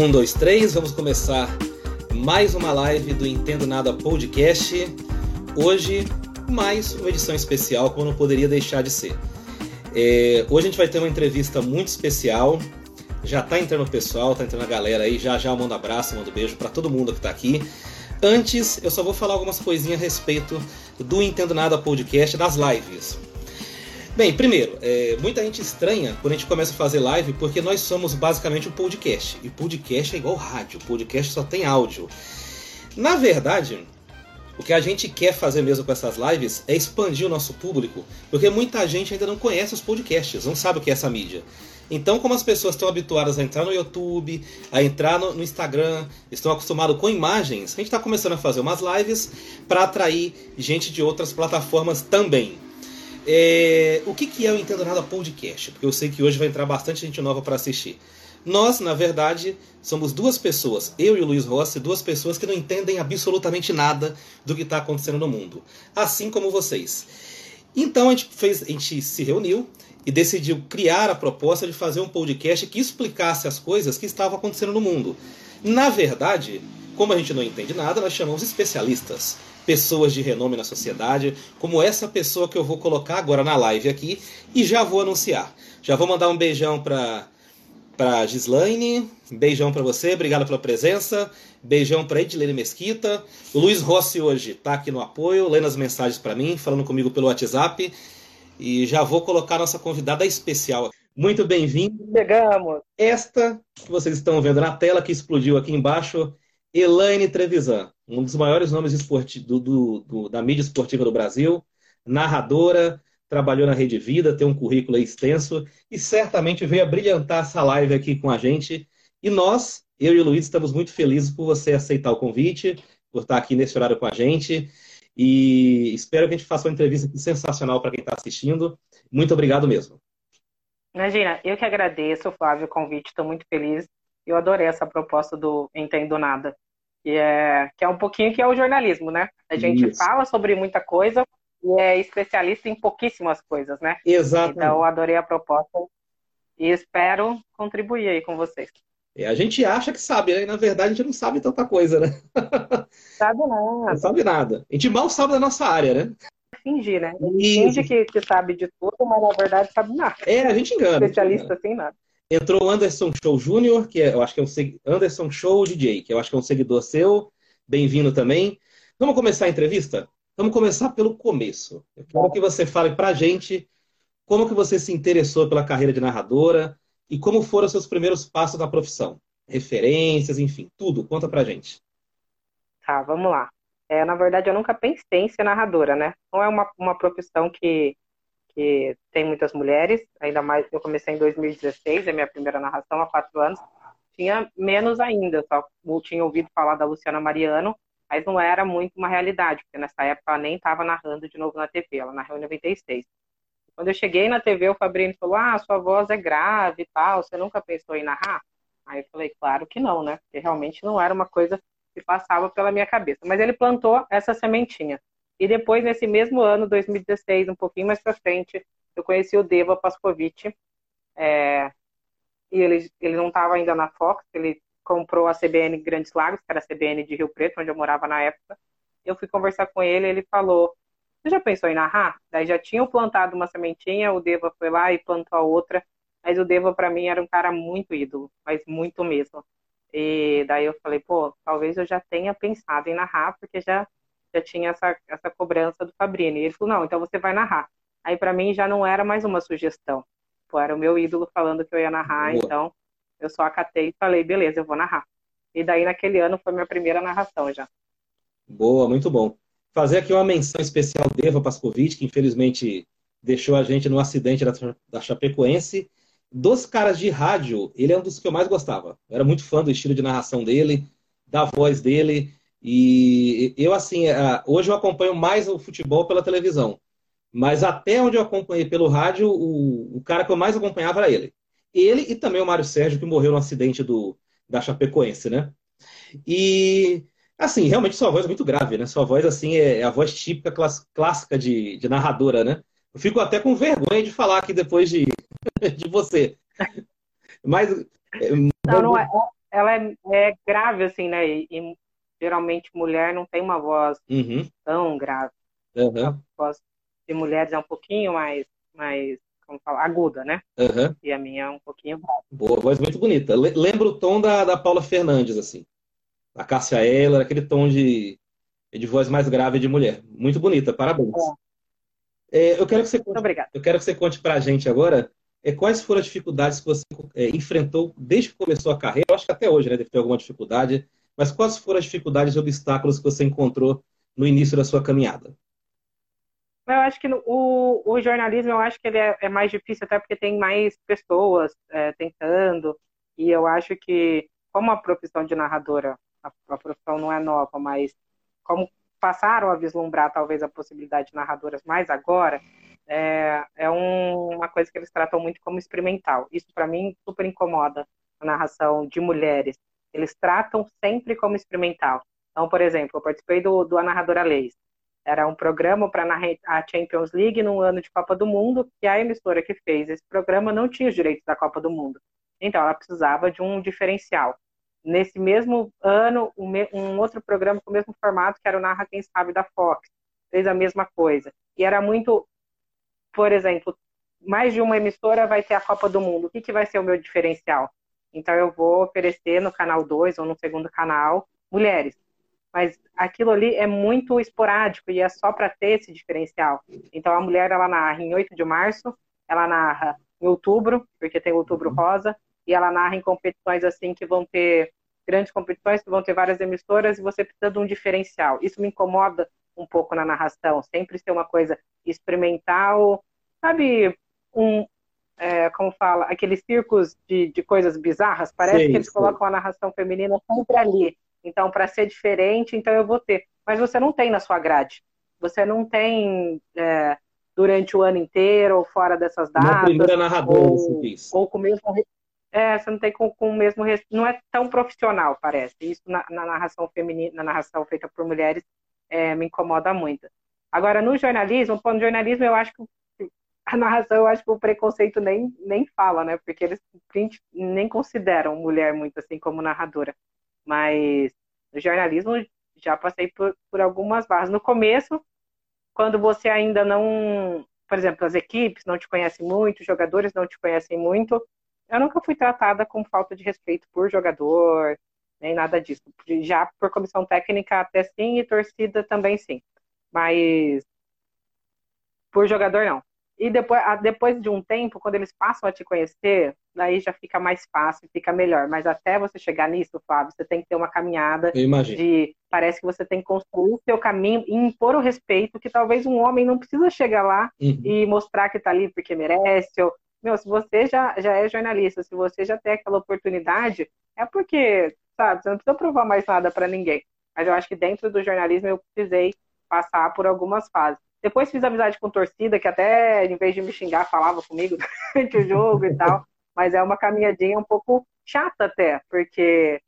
Um, dois, três, vamos começar mais uma live do Entendo Nada Podcast. Hoje, mais uma edição especial, como não poderia deixar de ser. É, hoje a gente vai ter uma entrevista muito especial. Já tá entrando o pessoal, tá entrando a galera aí. Já já eu mando abraço, mando beijo para todo mundo que tá aqui. Antes, eu só vou falar algumas coisinhas a respeito do Entendo Nada Podcast das lives. Bem, primeiro, é, muita gente estranha quando a gente começa a fazer live porque nós somos basicamente um podcast. E podcast é igual rádio, podcast só tem áudio. Na verdade, o que a gente quer fazer mesmo com essas lives é expandir o nosso público, porque muita gente ainda não conhece os podcasts, não sabe o que é essa mídia. Então, como as pessoas estão habituadas a entrar no YouTube, a entrar no, no Instagram, estão acostumadas com imagens, a gente está começando a fazer umas lives para atrair gente de outras plataformas também. É, o que, que é o Entendo Nada Podcast? Porque eu sei que hoje vai entrar bastante gente nova para assistir. Nós, na verdade, somos duas pessoas, eu e o Luiz Rossi, duas pessoas que não entendem absolutamente nada do que está acontecendo no mundo, assim como vocês. Então a gente, fez, a gente se reuniu e decidiu criar a proposta de fazer um podcast que explicasse as coisas que estavam acontecendo no mundo. Na verdade, como a gente não entende nada, nós chamamos especialistas pessoas de renome na sociedade, como essa pessoa que eu vou colocar agora na live aqui e já vou anunciar. Já vou mandar um beijão para para Gislaine, beijão para você, obrigado pela presença. Beijão para Edilene Mesquita. O Luiz Rossi hoje está aqui no apoio, lendo as mensagens para mim, falando comigo pelo WhatsApp. E já vou colocar nossa convidada especial. Muito bem-vindo. Chegamos. Esta que vocês estão vendo na tela, que explodiu aqui embaixo, Elaine Trevisan, um dos maiores nomes do, do, do, da mídia esportiva do Brasil, narradora, trabalhou na Rede Vida, tem um currículo extenso e certamente veio a brilhantar essa live aqui com a gente. E nós, eu e o Luiz, estamos muito felizes por você aceitar o convite, por estar aqui nesse horário com a gente. E espero que a gente faça uma entrevista sensacional para quem está assistindo. Muito obrigado mesmo. Imagina, eu que agradeço, Flávio, o convite, estou muito feliz eu adorei essa proposta do Entendo Nada, que é, que é um pouquinho que é o jornalismo, né? A gente Isso. fala sobre muita coisa e é especialista em pouquíssimas coisas, né? Exato. Então, eu adorei a proposta e espero contribuir aí com vocês. É, a gente acha que sabe, né? E, na verdade a gente não sabe tanta coisa, né? Sabe nada. Não sabe nada. A gente mal sabe da nossa área, né? Fingir, né? Finge que, que sabe de tudo, mas na verdade sabe nada. É, a gente engana. Especialista sem nada. Entrou o Anderson Show Júnior, que é, eu acho que é um Anderson Show DJ, que eu acho que é um seguidor seu. Bem-vindo também. Vamos começar a entrevista? Vamos começar pelo começo. Eu quero que você fale pra gente como que você se interessou pela carreira de narradora e como foram seus primeiros passos na profissão. Referências, enfim, tudo. Conta pra gente. Tá, vamos lá. É, na verdade, eu nunca pensei em ser narradora, né? Não é uma, uma profissão que que tem muitas mulheres, ainda mais eu comecei em 2016, é minha primeira narração há quatro anos, tinha menos ainda, só tinha ouvido falar da Luciana Mariano, mas não era muito uma realidade, porque nessa época ela nem estava narrando de novo na TV, ela narrou em 96. Quando eu cheguei na TV, o Fabrício falou, ah, sua voz é grave e tal, você nunca pensou em narrar? Aí eu falei, claro que não, né? Porque realmente não era uma coisa que passava pela minha cabeça. Mas ele plantou essa sementinha. E depois, nesse mesmo ano, 2016, um pouquinho mais para frente, eu conheci o Deva Pascovitch. É, e ele, ele não estava ainda na Fox, ele comprou a CBN Grandes Lagos, que era a CBN de Rio Preto, onde eu morava na época. Eu fui conversar com ele, ele falou: Você já pensou em narrar? Daí já tinham plantado uma sementinha, o Deva foi lá e plantou a outra. Mas o Deva, para mim, era um cara muito ídolo, mas muito mesmo. E daí eu falei: Pô, talvez eu já tenha pensado em narrar, porque já já tinha essa, essa cobrança do Fabrini. Ele falou, não, então você vai narrar. Aí para mim já não era mais uma sugestão. Pô, era o meu ídolo falando que eu ia narrar, Boa. então eu só acatei e falei, beleza, eu vou narrar. E daí naquele ano foi minha primeira narração já. Boa, muito bom. Fazer aqui uma menção especial de Eva Pascovitch, que infelizmente deixou a gente no acidente da, da Chapecoense. Dos caras de rádio, ele é um dos que eu mais gostava. Eu era muito fã do estilo de narração dele, da voz dele. E eu, assim, hoje eu acompanho mais o futebol pela televisão. Mas até onde eu acompanhei pelo rádio, o, o cara que eu mais acompanhava era ele. Ele e também o Mário Sérgio, que morreu no acidente do, da Chapecoense, né? E, assim, realmente sua voz é muito grave, né? Sua voz, assim, é, é a voz típica, clássica de, de narradora, né? Eu fico até com vergonha de falar aqui depois de, de você. Mas. É, não, não é ela é, é grave, assim, né? E, geralmente mulher não tem uma voz uhum. tão grave. Uhum. A voz de mulheres é um pouquinho mais, mais como fala, aguda, né? Uhum. E a minha é um pouquinho grave. Boa, voz muito bonita. Lembra o tom da, da Paula Fernandes, assim. A Cássia Eller, aquele tom de, de voz mais grave de mulher. Muito bonita, parabéns. É. É, eu quero que você conte, eu quero que você conte para a gente agora é, quais foram as dificuldades que você é, enfrentou desde que começou a carreira. Eu acho que até hoje né, deve ter alguma dificuldade, mas quais foram as dificuldades e obstáculos que você encontrou no início da sua caminhada? Eu acho que no, o, o, jornalismo, eu acho que ele é, é, mais difícil até porque tem mais pessoas é, tentando, e eu acho que, como a profissão de narradora a, a profissão não é nova, mas como passaram a vislumbrar talvez a possibilidade de narradoras mais agora, é, é um, uma coisa que eles tratam muito como experimental. Isso para mim super incomoda a narração de mulheres. Eles tratam sempre como experimental. Então, por exemplo, eu participei do, do A Narradora Leis. Era um programa para a Champions League num ano de Copa do Mundo, e a emissora que fez esse programa não tinha os direitos da Copa do Mundo. Então, ela precisava de um diferencial nesse mesmo ano, um outro programa com o mesmo formato, que era o Narra Quem Sabe da Fox. Fez a mesma coisa. E era muito, por exemplo, mais de uma emissora vai ter a Copa do Mundo. O que, que vai ser o meu diferencial? Então eu vou oferecer no canal 2 ou no segundo canal mulheres. Mas aquilo ali é muito esporádico e é só para ter esse diferencial. Então a mulher ela narra em 8 de março, ela narra em outubro, porque tem outubro rosa, e ela narra em competições assim que vão ter grandes competições, que vão ter várias emissoras e você precisa de um diferencial. Isso me incomoda um pouco na narração, sempre ser uma coisa experimental, sabe, um, é, como fala, aqueles circos de, de coisas bizarras, parece sim, que eles sim. colocam a narração feminina sempre ali. Então, para ser diferente, então eu vou ter. Mas você não tem na sua grade. Você não tem é, durante o ano inteiro ou fora dessas datas. Na primeira narradora, ou, ou com o mesmo é, você não tem com, com o mesmo não é tão profissional parece isso na, na narração feminina na narração feita por mulheres é, me incomoda muito agora no jornalismo no jornalismo eu acho que a narração eu acho que o preconceito nem nem fala né porque eles nem consideram mulher muito assim como narradora mas no jornalismo já passei por, por algumas barras no começo quando você ainda não por exemplo as equipes não te conhecem muito os jogadores não te conhecem muito eu nunca fui tratada com falta de respeito por jogador, nem nada disso. Já por comissão técnica até sim e torcida também sim. Mas por jogador não. E depois, depois de um tempo, quando eles passam a te conhecer, daí já fica mais fácil, fica melhor. Mas até você chegar nisso, Fábio, você tem que ter uma caminhada de. Parece que você tem que construir o seu caminho e impor o respeito, que talvez um homem não precisa chegar lá uhum. e mostrar que está ali porque merece, ou meu, se você já, já é jornalista, se você já tem aquela oportunidade, é porque, sabe, você não precisa provar mais nada para ninguém. Mas eu acho que dentro do jornalismo eu precisei passar por algumas fases. Depois fiz amizade com torcida, que até, em vez de me xingar, falava comigo durante o jogo e tal. Mas é uma caminhadinha um pouco chata até, porque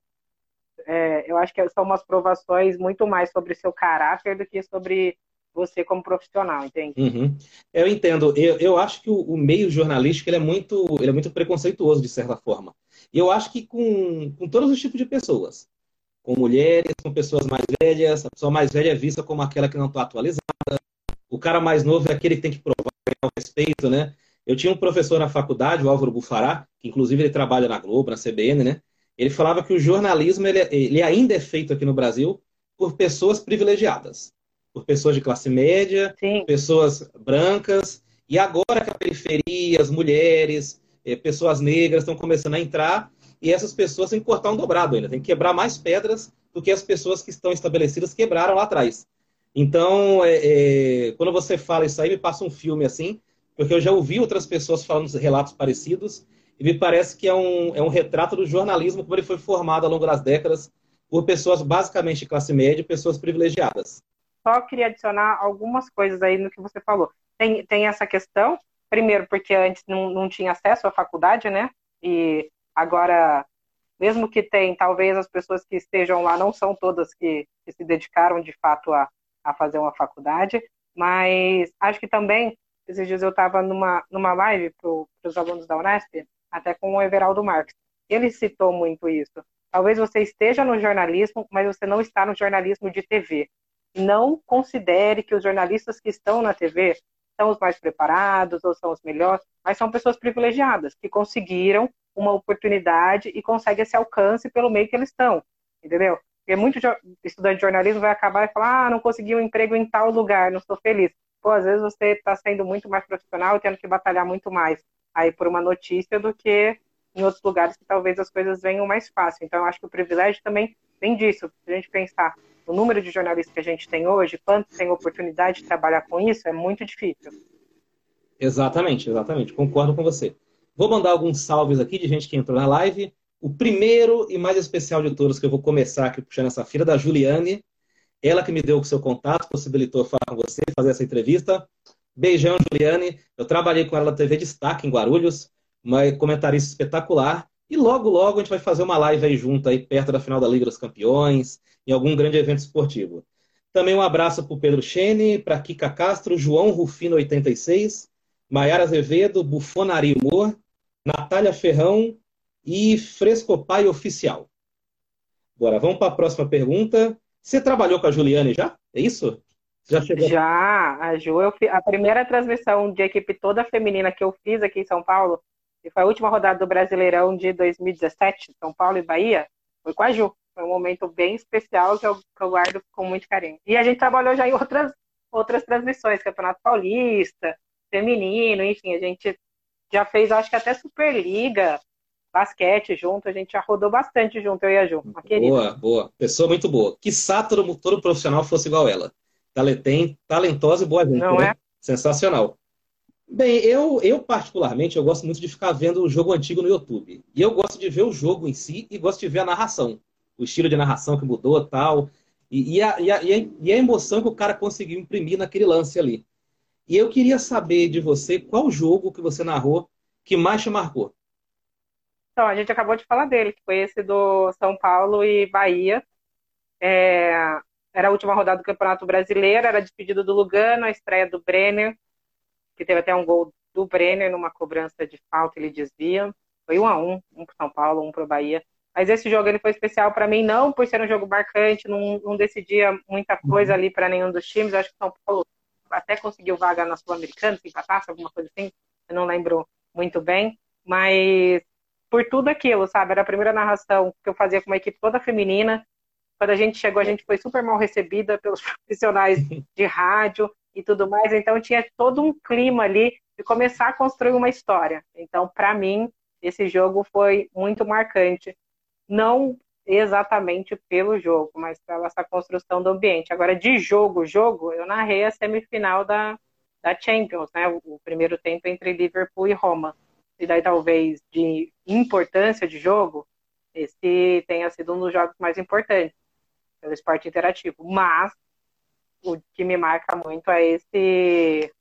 é, eu acho que são umas provações muito mais sobre seu caráter do que sobre você como profissional, entende? Uhum. Eu entendo. Eu, eu acho que o, o, meio jornalístico ele é, muito, ele é muito preconceituoso, de certa forma. E eu acho que com, com todos os tipos de pessoas. Com mulheres, com pessoas mais velhas. A pessoa mais velha é vista como aquela que não está atualizada. O cara mais novo é aquele que tem que provar o respeito, né? Eu tinha um professor na faculdade, o Álvaro Bufará, que inclusive ele trabalha na Globo, na CBN, né? Ele falava que o jornalismo ele, ele ainda é feito aqui no Brasil por pessoas privilegiadas por pessoas de classe média, Sim. pessoas brancas, e agora que a periferia, as mulheres, eh, pessoas negras estão começando a entrar, e essas pessoas têm que cortar um dobrado ainda, tem que quebrar mais pedras do que as pessoas que estão estabelecidas quebraram lá atrás. Então, é, é, quando você fala isso aí, me passa um filme assim, porque eu já ouvi outras pessoas falando relatos parecidos, e me parece que é um, é um retrato do jornalismo como ele foi formado ao longo das décadas por pessoas basicamente de classe média, pessoas privilegiadas só queria adicionar algumas coisas aí no que você falou. Tem, tem essa questão, primeiro, porque antes não, não tinha acesso à faculdade, né? E agora, mesmo que tem, talvez as pessoas que estejam lá não são todas que, que se dedicaram de fato a, a fazer uma faculdade, mas acho que também, esses dias eu estava numa, numa live para os alunos da Unesp, até com o Everaldo Marques. Ele citou muito isso. Talvez você esteja no jornalismo, mas você não está no jornalismo de TV. Não considere que os jornalistas que estão na TV são os mais preparados ou são os melhores, mas são pessoas privilegiadas que conseguiram uma oportunidade e conseguem esse alcance pelo meio que eles estão, entendeu? Porque muito estudante de jornalismo vai acabar e falar, ah, não consegui um emprego em tal lugar, não estou feliz. Pô, às vezes você está sendo muito mais profissional e tendo que batalhar muito mais aí por uma notícia do que em outros lugares que talvez as coisas venham mais fácil. Então, eu acho que o privilégio também vem disso. Se a gente pensar o número de jornalistas que a gente tem hoje, quantos têm oportunidade de trabalhar com isso, é muito difícil. Exatamente, exatamente. Concordo com você. Vou mandar alguns salves aqui de gente que entrou na live. O primeiro e mais especial de todos que eu vou começar aqui puxando essa fila da Juliane. Ela que me deu o seu contato, possibilitou falar com você, fazer essa entrevista. Beijão, Juliane. Eu trabalhei com ela na TV Destaque em Guarulhos, uma comentarista espetacular. E logo, logo a gente vai fazer uma live aí junto, aí perto da final da Liga dos Campeões, em algum grande evento esportivo. Também um abraço para o Pedro Chene, para Kika Castro, João Rufino 86, Maiara Azevedo, Bufonari Humor, Natália Ferrão e Frescopai Oficial. Agora, vamos para a próxima pergunta. Você trabalhou com a Juliane já? É isso? Já chegou? Já, a Ju, eu fiz, a primeira transmissão de equipe toda feminina que eu fiz aqui em São Paulo, e foi a última rodada do Brasileirão de 2017, São Paulo e Bahia, foi com a Ju. Foi um momento bem especial que eu, que eu guardo com muito carinho. E a gente trabalhou já em outras, outras transmissões, Campeonato Paulista, feminino, enfim, a gente já fez, acho que até Superliga, basquete junto, a gente já rodou bastante junto, eu e a Ju. Uma boa, boa. Pessoa muito boa. Que todo, todo profissional fosse igual ela. Tem, talentosa e boa gente. Não né? é? Sensacional. Bem, eu, eu particularmente, eu gosto muito de ficar vendo o jogo antigo no YouTube. E eu gosto de ver o jogo em si e gosto de ver a narração. O estilo de narração que mudou tal. E, e, a, e, a, e a emoção que o cara conseguiu imprimir naquele lance ali. E eu queria saber de você qual jogo que você narrou que mais te marcou. Então, a gente acabou de falar dele, que foi esse do São Paulo e Bahia. É, era a última rodada do Campeonato Brasileiro, era a despedida do Lugano, a estreia do Brenner, que teve até um gol do Brenner numa cobrança de falta, ele desvia. Foi um a um, um para São Paulo, um para o Bahia. Mas esse jogo ele foi especial para mim, não por ser um jogo marcante, não, não decidia muita coisa uhum. ali para nenhum dos times. Eu acho que São Paulo até conseguiu vaga na Sul-Americana, se empatasse, alguma coisa assim, eu não lembro muito bem, mas por tudo aquilo, sabe? Era a primeira narração que eu fazia com uma equipe toda feminina. Quando a gente chegou, a gente foi super mal recebida pelos profissionais de rádio e tudo mais, então tinha todo um clima ali de começar a construir uma história. Então, para mim, esse jogo foi muito marcante. Não exatamente pelo jogo, mas pela essa construção do ambiente. Agora, de jogo, jogo, eu narrei a semifinal da, da Champions, né? O, primeiro tempo entre Liverpool e Roma. E daí, talvez, de importância de jogo, esse tenha sido um dos jogos mais importantes pelo esporte interativo. Mas, o que me marca muito é esse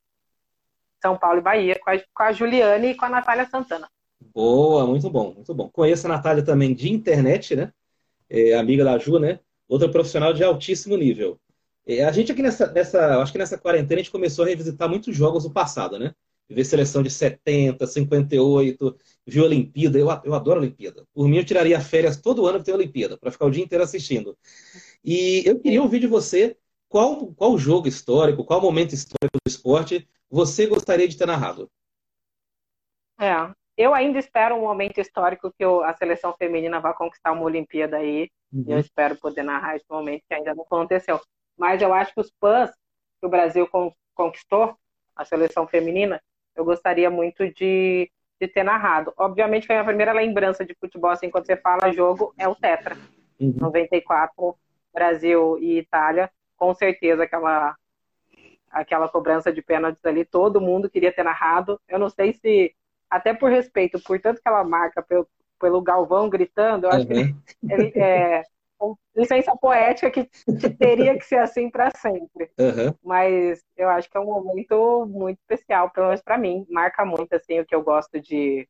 São Paulo e Bahia, com a, com a Juliane e com a Natália Santana. Boa, muito bom, muito bom. Conheço a Natália também de internet, né? é, amiga da Ju, né? Outra profissional de altíssimo nível. É, a gente aqui nessa, nessa, acho que nessa quarentena a gente começou a revisitar muitos jogos do passado, né? Ver seleção de 70, 58, viu Olimpíada. Eu, eu adoro Olimpíada. Por mim, eu tiraria férias todo ano para ter Olimpíada, para ficar o dia inteiro assistindo. E eu queria ouvir de você qual, qual jogo histórico, qual momento histórico do esporte você gostaria de ter narrado. É, eu ainda espero um momento histórico que a seleção feminina vá conquistar uma Olimpíada aí. Uhum. Eu espero poder narrar esse momento que ainda não aconteceu. Mas eu acho que os PANs que o Brasil conquistou, a seleção feminina, eu gostaria muito de, de ter narrado. Obviamente que a minha primeira lembrança de futebol, assim, quando você fala jogo, é o Tetra. Uhum. 94, Brasil e Itália. Com certeza aquela aquela cobrança de pênaltis ali, todo mundo queria ter narrado. Eu não sei se até por respeito, por tanto que ela marca pelo, pelo Galvão gritando, eu acho uhum. que ele, ele é licença poética que, que, teria que ser assim para sempre. Uhum. Mas eu acho que é um momento muito especial, pelo menos para mim, marca muito assim o que eu gosto de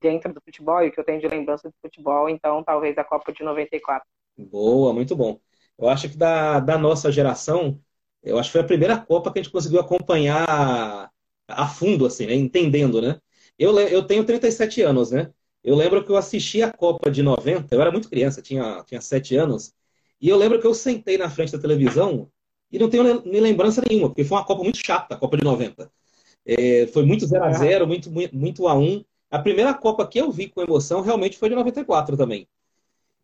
dentro do futebol e o que eu tenho de lembrança do futebol, então talvez a Copa de 94. Boa, muito bom. Eu acho que da, da nossa geração, eu acho que foi a primeira Copa que a gente conseguiu acompanhar a fundo, assim, né? entendendo, né? Eu, eu tenho 37 anos, né? Eu lembro que eu assisti a Copa de 90, eu era muito criança, tinha, tinha sete anos, e eu lembro que eu sentei na frente da televisão e não tenho nem lembrança nenhuma, porque foi uma Copa muito chata, a Copa de 90. É, foi muito 0 a 0 muito, muito, muito a 1 A primeira Copa que eu vi com emoção realmente foi de 94 também.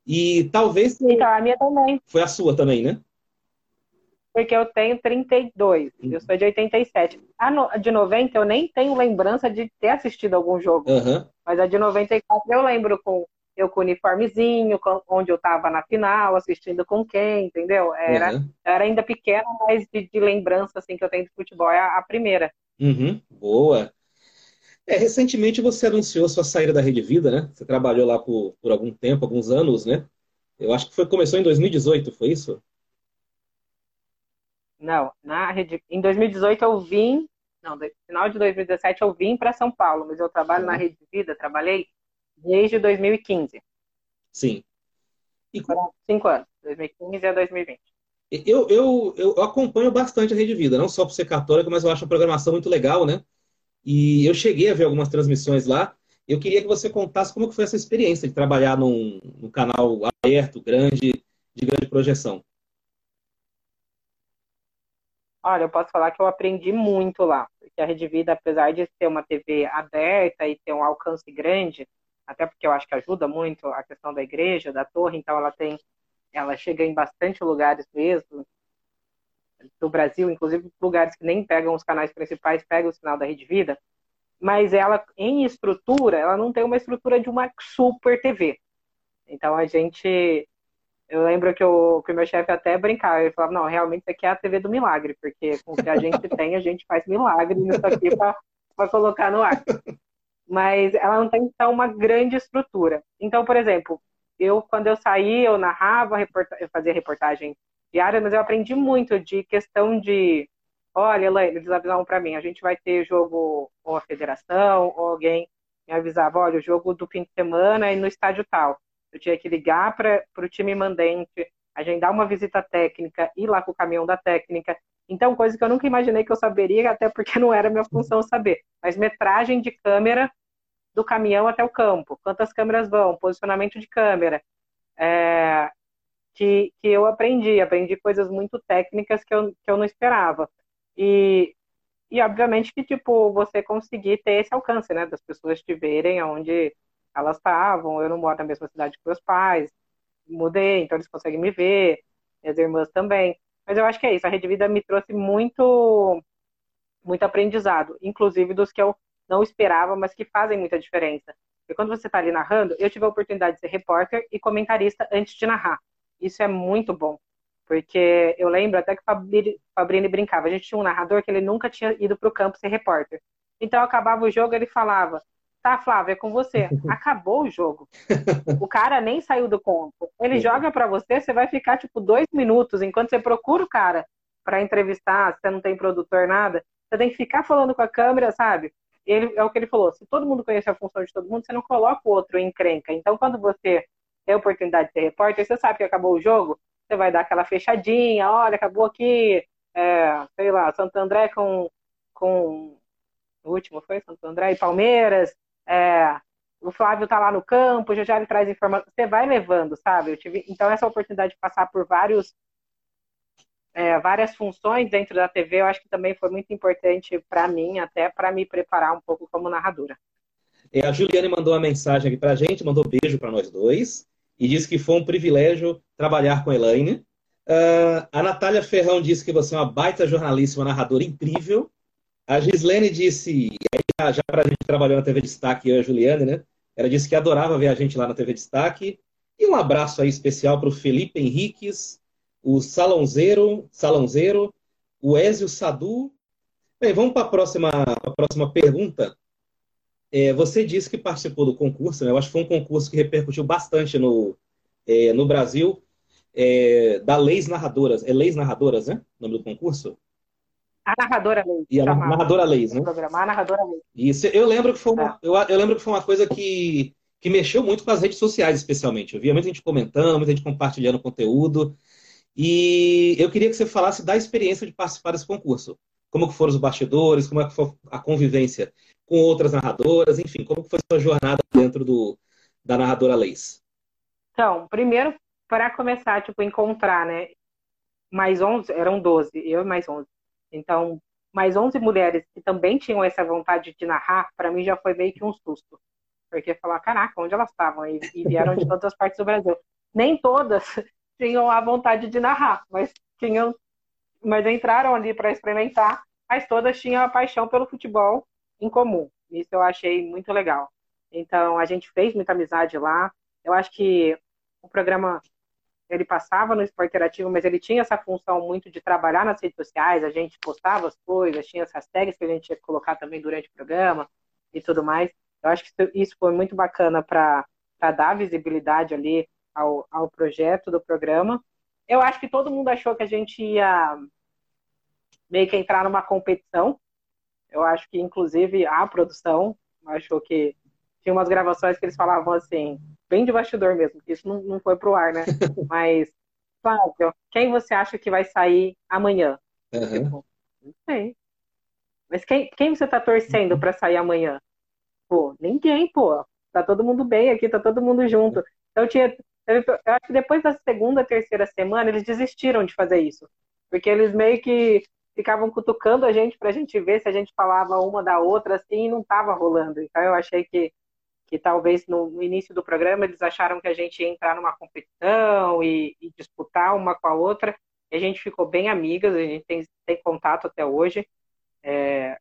E talvez. Então, a minha também. Foi a sua também, né? Porque eu tenho 32, uhum. eu sou de 87. A no, de 90 eu nem tenho lembrança de ter assistido algum jogo. Uhum. Mas a de 94 eu lembro com eu com uniformezinho, com, onde eu estava na final, assistindo com quem, entendeu? Era, uhum. era ainda pequena, mas de, de, lembrança assim, que eu tenho de futebol é a, a primeira. Uhum. Boa. É, recentemente você anunciou sua saída da Rede Vida, né? Você trabalhou lá por, por algum tempo, alguns anos, né? Eu acho que foi, começou em 2018, foi isso? Não, na rede, em 2018 eu vim, não, no final de 2017 eu vim para São Paulo, mas eu trabalho na Rede Vida, trabalhei desde 2015. Sim. E Foram cinco anos, 2015 a 2020. Eu, eu, eu acompanho bastante a Rede Vida, não só por ser católica, mas eu acho a programação muito legal, né? E eu cheguei a ver algumas transmissões lá. Eu queria que você contasse como foi essa experiência de trabalhar num, num canal aberto, grande, de grande projeção. Olha, eu posso falar que eu aprendi muito lá, porque a Rede Vida, apesar de ser uma TV aberta e ter um alcance grande, até porque eu acho que ajuda muito a questão da igreja, da torre, então ela tem, ela chega em bastante lugares mesmo do Brasil, inclusive lugares que nem pegam os canais principais, pegam o sinal da Rede Vida, mas ela, em estrutura, ela não tem uma estrutura de uma super TV. Então a gente eu lembro que o, que o meu chefe até brincava, ele falava, não, realmente isso aqui é a TV do milagre, porque com o que a gente tem, a gente faz milagre nisso aqui para colocar no ar. Mas ela não tem, então, uma grande estrutura. Então, por exemplo, eu, quando eu saí, eu narrava, eu fazia reportagem diária, mas eu aprendi muito de questão de, olha, Elaine, eles avisavam para mim, a gente vai ter jogo ou a federação, ou alguém me avisava, olha, o jogo do fim de semana é no estádio tal eu tinha que ligar para o time mandante, agendar uma visita técnica, ir lá com o caminhão da técnica. Então, coisa que eu nunca imaginei que eu saberia, até porque não era minha função saber. Mas metragem de câmera do caminhão até o campo, quantas câmeras vão, posicionamento de câmera, é, que, que eu aprendi, aprendi coisas muito técnicas que eu, que eu não esperava. E, e obviamente que, tipo, você conseguir ter esse alcance, né, das pessoas te verem onde elas estavam, eu não moro na mesma cidade que meus pais, mudei, então eles conseguem me ver, minhas irmãs também. Mas eu acho que é isso, a Rede Vida me trouxe muito, muito aprendizado, inclusive dos que eu não esperava, mas que fazem muita diferença. Porque quando você está ali narrando, eu tive a oportunidade de ser repórter e comentarista antes de narrar. Isso é muito bom. Porque eu lembro até que o Fabrini brincava, a gente tinha um narrador que ele nunca tinha ido para o campo ser repórter. Então acabava o jogo, ele falava: Tá, Flávia, é com você. Acabou o jogo. O cara nem saiu do campo. Ele joga para você, você vai ficar tipo dois minutos enquanto você procura o cara para entrevistar, se você não tem produtor, nada. Você tem que ficar falando com a câmera, sabe? Ele, é o que ele falou. Se todo mundo conhece a função de todo mundo, você não coloca o outro em crenca. Então, quando você tem a oportunidade de ser repórter, você sabe que acabou o jogo, você vai dar aquela fechadinha, olha, acabou aqui, é, sei lá, Santo André com, com o último foi Santo André e Palmeiras, é, o Flávio tá lá no campo, já já ele traz informação, você vai levando, sabe? Eu tive, então essa oportunidade de passar por vários é, várias funções dentro da TV, eu acho que também foi muito importante para mim, até para me preparar um pouco como narradora. É, a Juliane mandou uma mensagem aqui para a gente, mandou beijo para nós dois e disse que foi um privilégio trabalhar com a Elaine. Uh, a Natália Ferrão disse que você é uma baita jornalista, uma narradora incrível. A Gislene disse, já para a gente trabalhou na TV Destaque, eu e a Juliane, né? Ela disse que adorava ver a gente lá na TV Destaque. E um abraço aí especial para o Felipe Henriques, o Salãozeiro, Salãozeiro, o Ézio Sadu. Bem, vamos para a próxima, próxima pergunta. É, você disse que participou do concurso, né? Eu acho que foi um concurso que repercutiu bastante no, é, no Brasil, é, da Leis Narradoras. É Leis Narradoras, né? O nome do concurso? A narradora Leis. E a narradora Leis, né? a narradora Leis. Isso, eu lembro que foi uma, é. eu, eu, lembro que foi uma coisa que, que mexeu muito com as redes sociais, especialmente. Eu via muita gente comentando, muita gente compartilhando conteúdo. E eu queria que você falasse da experiência de participar desse concurso. Como que foram os bastidores, como é que foi a convivência com outras narradoras, enfim, como que foi a sua jornada dentro do, da narradora Leis? Então, primeiro, para começar, tipo, encontrar, né? Mais 11, eram 12, eu e mais 11. Então, mais 11 mulheres que também tinham essa vontade de narrar, para mim já foi meio que um susto. Porque falar, caraca, onde elas estavam? E, e vieram de todas as partes do Brasil. Nem todas tinham a vontade de narrar, mas tinham, mas entraram ali para experimentar, mas todas tinham a paixão pelo futebol em comum. Isso eu achei muito legal. Então a gente fez muita amizade lá. Eu acho que o programa ele passava no esporte interativo, mas ele tinha essa função muito de trabalhar nas redes sociais, a gente postava as coisas, tinha as hashtags que a gente ia colocar também durante o programa e tudo mais. Eu acho que isso foi muito bacana para dar visibilidade ali ao, ao projeto do programa. Eu acho que todo mundo achou que a gente ia meio que entrar numa competição. Eu acho que, inclusive, a produção achou que tinha umas gravações que eles falavam assim, bem de bastidor mesmo, que isso não, não foi pro ar, né? Mas, Flávio, quem você acha que vai sair amanhã? Uhum. Tipo, não sei. Mas quem, quem você tá torcendo para sair amanhã? Pô, ninguém, pô. Tá todo mundo bem aqui, tá todo mundo junto. Então tinha. Eu acho que depois da segunda, terceira semana, eles desistiram de fazer isso. Porque eles meio que ficavam cutucando a gente pra gente ver se a gente falava uma da outra assim e não tava rolando. Então eu achei que, que talvez no, início do programa eles acharam que a gente ia entrar numa competição e, e disputar uma com a outra. E a gente ficou bem amigas, a gente tem, tem contato até hoje. É,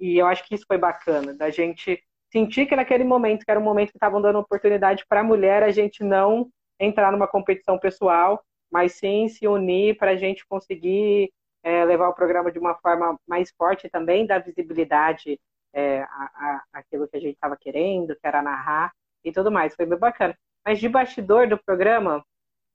e eu acho que isso foi bacana, da gente senti que naquele momento, que era um momento que estavam dando oportunidade para a mulher, a gente não entrar numa competição pessoal, mas sim se unir para a gente conseguir é, levar o programa de uma forma mais forte também, dar visibilidade é, a, a, aquilo que a gente estava querendo, que era narrar e tudo mais. Foi bem bacana. Mas de bastidor do programa,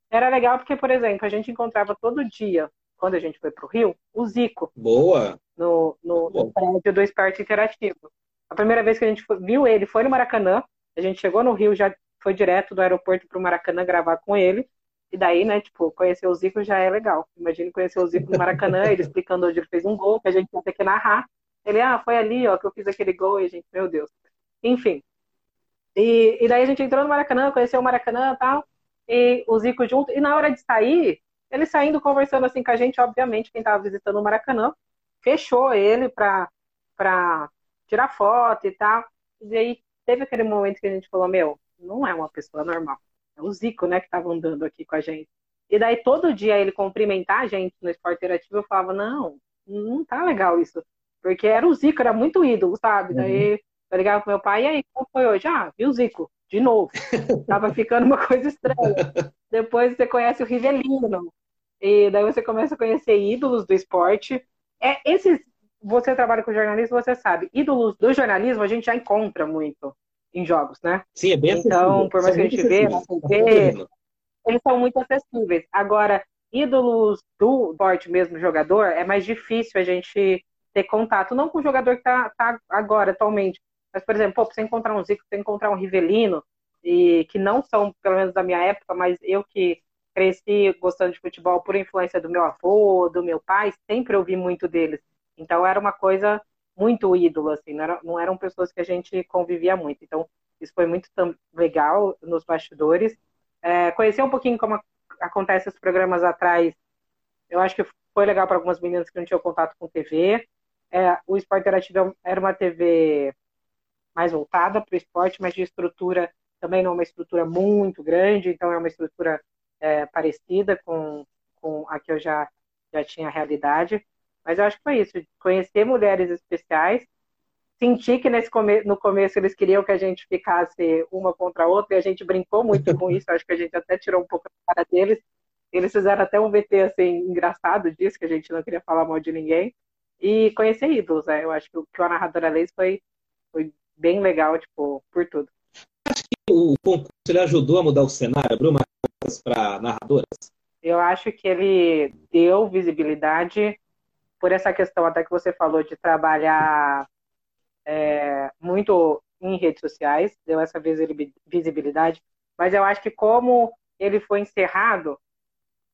era legal porque, por exemplo, a gente encontrava todo dia, quando a gente foi para o Rio, o Zico. Boa! No, no, no prédio do Esporte Interativo. A primeira vez que a gente viu ele foi no Maracanã. A gente chegou no Rio, já foi direto do aeroporto para o Maracanã gravar com ele. E daí, né, tipo, conhecer o Zico já é legal. Imagine conhecer o Zico no Maracanã, ele explicando onde ele fez um gol, que a gente ia ter que narrar. Ele, ah, foi ali, ó, que eu fiz aquele gol, e a gente, meu Deus. Enfim. E, e daí a gente entrou no Maracanã, conheceu o Maracanã e tal, e o Zico junto. E na hora de sair, ele saindo conversando assim com a gente, obviamente, quem estava visitando o Maracanã, fechou ele para tirar foto e tal. E aí teve aquele momento que a gente falou, meu, não é uma pessoa normal. É o Zico, né, que estava andando aqui com a gente. E daí todo dia ele cumprimentar a gente no esporte interativo, eu falava, não, não tá legal isso. Porque era o Zico, era muito ídolo, sabe? Uhum. Daí eu ligava pro meu pai, e aí, como foi hoje? Ah, viu o Zico, de novo. Tava ficando uma coisa estranha. Depois você conhece o Rivelino. E daí você começa a conhecer ídolos do esporte. É, esses você trabalha com jornalismo, você sabe. Ídolos do jornalismo a gente já encontra muito em jogos, né? Sim, é bem Então, por mais que a gente vê TV, eles são muito acessíveis. Agora, ídolos do esporte mesmo, jogador, é mais difícil a gente ter contato. Não com o jogador que está tá agora, atualmente. Mas, por exemplo, pô, você encontrar um Zico, você encontrar um Rivelino, e que não são, pelo menos da minha época, mas eu que cresci gostando de futebol por influência do meu avô, do meu pai, sempre ouvi muito deles. Então era uma coisa muito ídolo, assim, não, era, não eram pessoas que a gente convivia muito. Então isso foi muito legal nos bastidores. É, conhecer um pouquinho como acontece os programas atrás, eu acho que foi legal para algumas meninas que não tinham contato com TV. É, o Esporte Interativo era uma TV mais voltada para o esporte, mas de estrutura também não é uma estrutura muito grande, então é uma estrutura é, parecida com, com a que eu já, já tinha realidade. Mas eu acho que foi isso, conhecer mulheres especiais, sentir que nesse come no começo eles queriam que a gente ficasse uma contra a outra, e a gente brincou muito com isso, acho que a gente até tirou um pouco a cara deles. Eles fizeram até um VT assim, engraçado disso, que a gente não queria falar mal de ninguém. E conhecer ídolos, né? Eu acho que o que a narradora Leis foi, foi bem legal, tipo, por tudo. Acho que o concurso ele ajudou a mudar o cenário, abriu mais para narradoras? Eu acho que ele deu visibilidade por essa questão até que você falou de trabalhar é, muito em redes sociais, deu essa visibilidade, mas eu acho que como ele foi encerrado,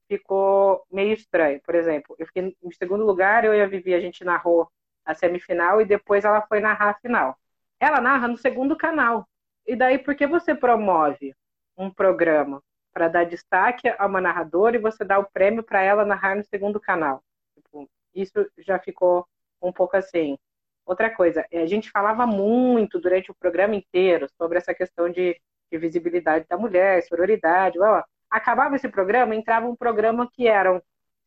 ficou meio estranho. Por exemplo, eu fiquei em segundo lugar, eu e a Vivi, a gente narrou a semifinal e depois ela foi narrar a final. Ela narra no segundo canal. e daí por que você promove um programa para dar destaque a uma narradora e você dá o prêmio para ela narrar no segundo canal? Tipo, isso já ficou um pouco assim. Outra coisa, a gente falava muito durante o programa inteiro sobre essa questão de, de visibilidade da mulher, sororidade. Ó, acabava esse programa, entrava um programa que eram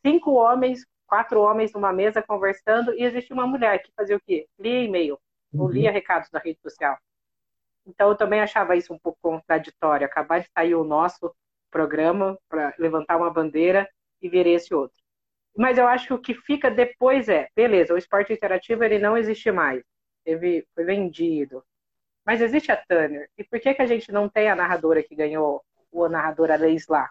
cinco homens, quatro homens numa mesa conversando e existia uma mulher que fazia o quê? Lia e-mail, ou lia uhum. recados da rede social. Então eu também achava isso um pouco contraditório, acabar de sair o nosso programa para levantar uma bandeira e ver esse outro. Mas eu acho que o que fica depois é, beleza, o esporte interativo ele não existe mais, teve, foi vendido. Mas existe a Tanner. E por que, que a gente não tem a narradora que ganhou o narradora Leis lá?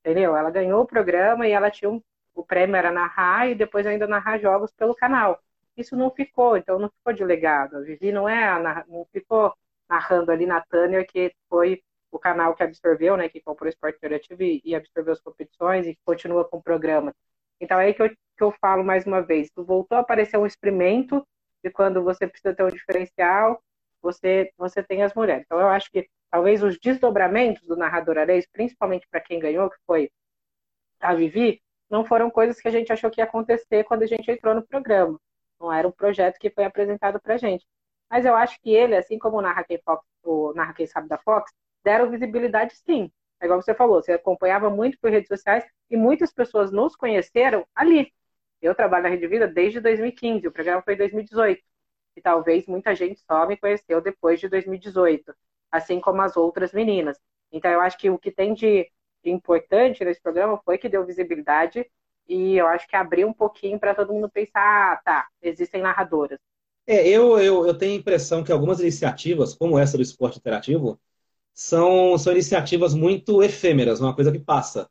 Entendeu? Ela ganhou o programa e ela tinha um, o prêmio era narrar e depois ainda narrar jogos pelo canal. Isso não ficou, então não ficou de legado. A Vivi não é a, não ficou narrando ali na Tanner, que foi o canal que absorveu, né, que comprou o interativo e, e absorveu as competições e continua com o programa. Então é aí que eu, que eu falo mais uma vez, voltou a aparecer um experimento de quando você precisa ter um diferencial, você, você tem as mulheres. Então eu acho que talvez os desdobramentos do narrador Areis, principalmente para quem ganhou, que foi a Vivi, não foram coisas que a gente achou que ia acontecer quando a gente entrou no programa. Não era um projeto que foi apresentado para a gente. Mas eu acho que ele, assim como o Narra Quem, Fox, o Narra Quem Sabe da Fox, deram visibilidade sim. É igual você falou, você acompanhava muito por redes sociais e muitas pessoas nos conheceram ali. Eu trabalho na Rede Vida desde 2015, o programa foi em 2018. E talvez muita gente só me conheceu depois de 2018, assim como as outras meninas. Então eu acho que o que tem de, importante nesse programa foi que deu visibilidade e eu acho que abriu um pouquinho para todo mundo pensar, ah, tá, existem narradoras. É, eu, eu, eu tenho a impressão que algumas iniciativas, como essa do esporte interativo, são, são iniciativas muito efêmeras, uma coisa que passa.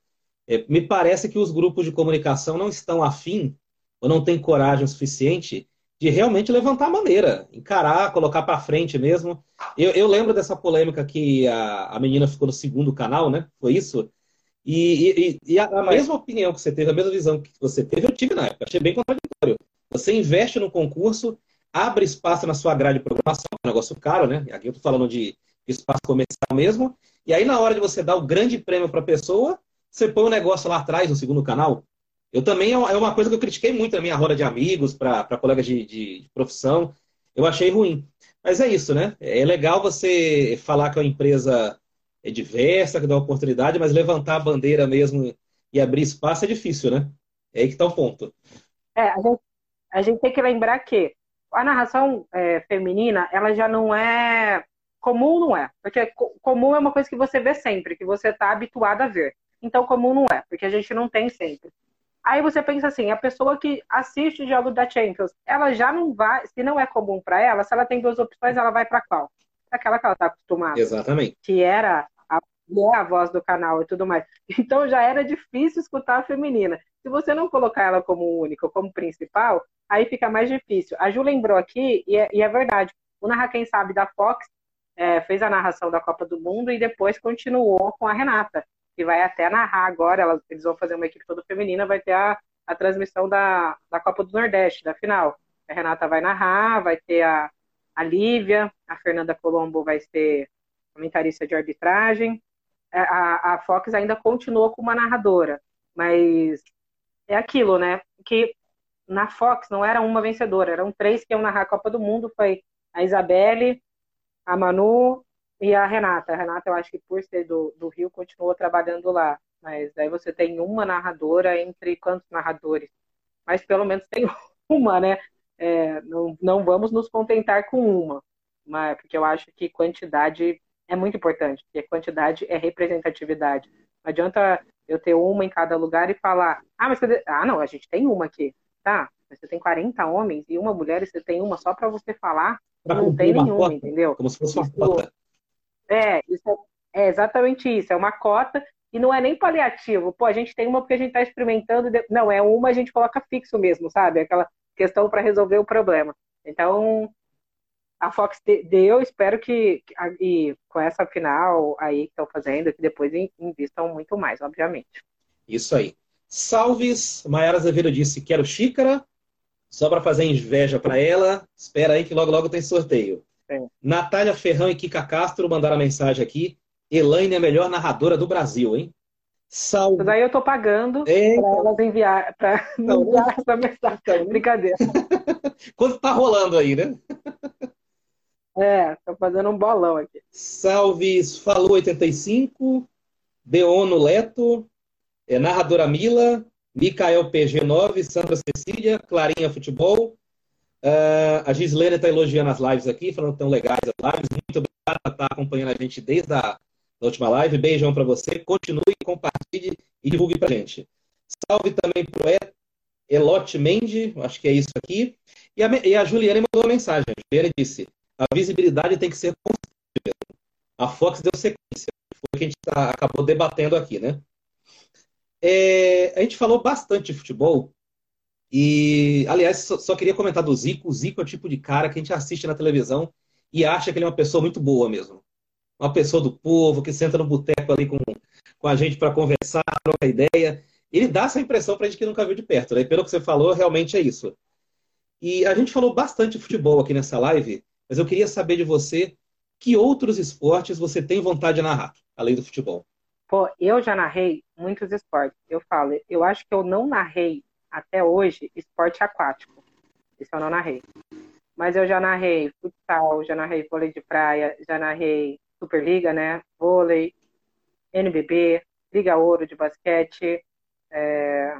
É, me parece que os grupos de comunicação não estão afim, ou não têm coragem suficiente, de realmente levantar a bandeira, encarar, colocar para frente mesmo. Eu, eu, lembro dessa polêmica que a, a menina ficou no segundo canal, né? Foi isso? E, e, e a, a, mesma opinião que você teve, a mesma visão que você teve, eu tive na época. Achei bem contraditório. Você investe no concurso abre espaço na sua grade de programação, é um negócio caro, né? Aqui eu estou falando de espaço comercial mesmo. E aí, na hora de você dar o grande prêmio para a pessoa, você põe o um negócio lá atrás, no segundo canal. Eu também, é, é uma coisa que eu critiquei muito na minha roda de amigos, para colegas de, de, de, profissão. Eu achei ruim. Mas é isso, né? É legal você falar que a empresa é diversa, que dá oportunidade, mas levantar a bandeira mesmo e abrir espaço é difícil, né? É aí que está o ponto. É, a gente, a gente tem que lembrar que a narração é, feminina, ela já não é comum, não é. Porque comum é uma coisa que você vê sempre, que você está habituado a ver. Então, comum não é, porque a gente não tem sempre. Aí você pensa assim, a pessoa que assiste jogos da Champions, ela já não vai, se não é comum para ela, se ela tem duas opções, ela vai para qual? Aquela que ela está acostumada. Exatamente. Que era a, é a voz do canal e tudo mais. Então já era difícil escutar a feminina. Se você não colocar ela como única, como principal, aí fica mais difícil. A Ju lembrou aqui, e é, e é verdade, o Narra Quem Sabe da Fox é, fez a narração da Copa do Mundo e depois continuou com a Renata, que vai até narrar agora, eles vão fazer uma equipe toda feminina, vai ter a, a transmissão da, da Copa do Nordeste, da final. A Renata vai narrar, vai ter a, a Lívia, a Fernanda Colombo vai ser comentarista de arbitragem. É, a, a Fox ainda continuou com uma narradora, mas é aquilo, né? Que na Fox não era uma vencedora, eram três que iam narrar a Copa do Mundo, foi a Isabelle, a Manu e a Renata. A Renata, eu acho que por ser do, do Rio, continuou trabalhando lá. Mas aí você tem uma narradora entre quantos narradores? Mas pelo menos tem uma, né? É, não, não vamos nos contentar com uma, mas, porque eu acho que quantidade é muito importante, porque quantidade é representatividade. Não adianta eu ter uma em cada lugar e falar, ah, mas cadê? Ah, não, a gente tem uma aqui. Tá, mas você tem 40 homens e uma mulher e você tem uma só para você falar, pra não tem nenhuma, cota, entendeu? Como se fosse uma cota. É, é, é, exatamente isso, é uma cota e não é nem paliativo. Pô, a gente tem uma porque a gente está experimentando, não, é uma a gente coloca fixo mesmo, sabe? Aquela questão para resolver o problema. Então, a Fox deu, espero que, e com essa final aí que estão fazendo, que depois invistam muito mais, obviamente. Isso aí. Salves, Maiara Azevedo disse, quero xícara, só para fazer inveja para ela. Espera aí que logo, logo tem sorteio. Sim. Natália Ferrão e Kika Castro mandaram a mensagem aqui. Elaine é a melhor narradora do Brasil, hein? Salve. Isso daí eu tô pagando é, para elas enviar, para então, enviar essa mensagem. Então, Brincadeira. Quanto tá rolando aí, né? É, tô fazendo um bolão aqui. Salves, falou 85, Deono Leto, é, narradora Mila, Micael PG9, Sandra Cecília, Clarinha Futebol. Uh, a Gislene está elogiando as lives aqui, falando que estão legais as lives. Muito obrigado por estar acompanhando a gente desde a última live. Beijão para você. Continue, compartilhe e divulgue para gente. Salve também para o Elote Mendes, acho que é isso aqui. E a, e a mandou uma mensagem. A Juliane disse: a visibilidade tem que ser constante. A Fox deu sequência. Foi o que a gente tá, acabou debatendo aqui, né? É, a gente falou bastante de futebol. E, aliás, só, só, queria comentar do Zico. O Zico é o tipo de cara que a gente assiste na televisão e acha que ele é uma pessoa muito boa mesmo. Uma pessoa do povo que senta no boteco ali com, com a gente para conversar, trocar ideia. Ele dá essa impressão para a gente que nunca viu de perto. Né? Pelo que você falou, realmente é isso. E a gente falou bastante de futebol aqui nessa live, mas eu queria saber de você que outros esportes você tem vontade de narrar, além do futebol. Pô, eu já narrei muitos esportes. Eu falo, eu acho que eu não narrei até hoje esporte aquático. Isso eu não narrei. Mas eu já narrei futsal, já narrei vôlei de praia, já narrei Superliga, né? Vôlei, NBB, Liga Ouro de basquete. É...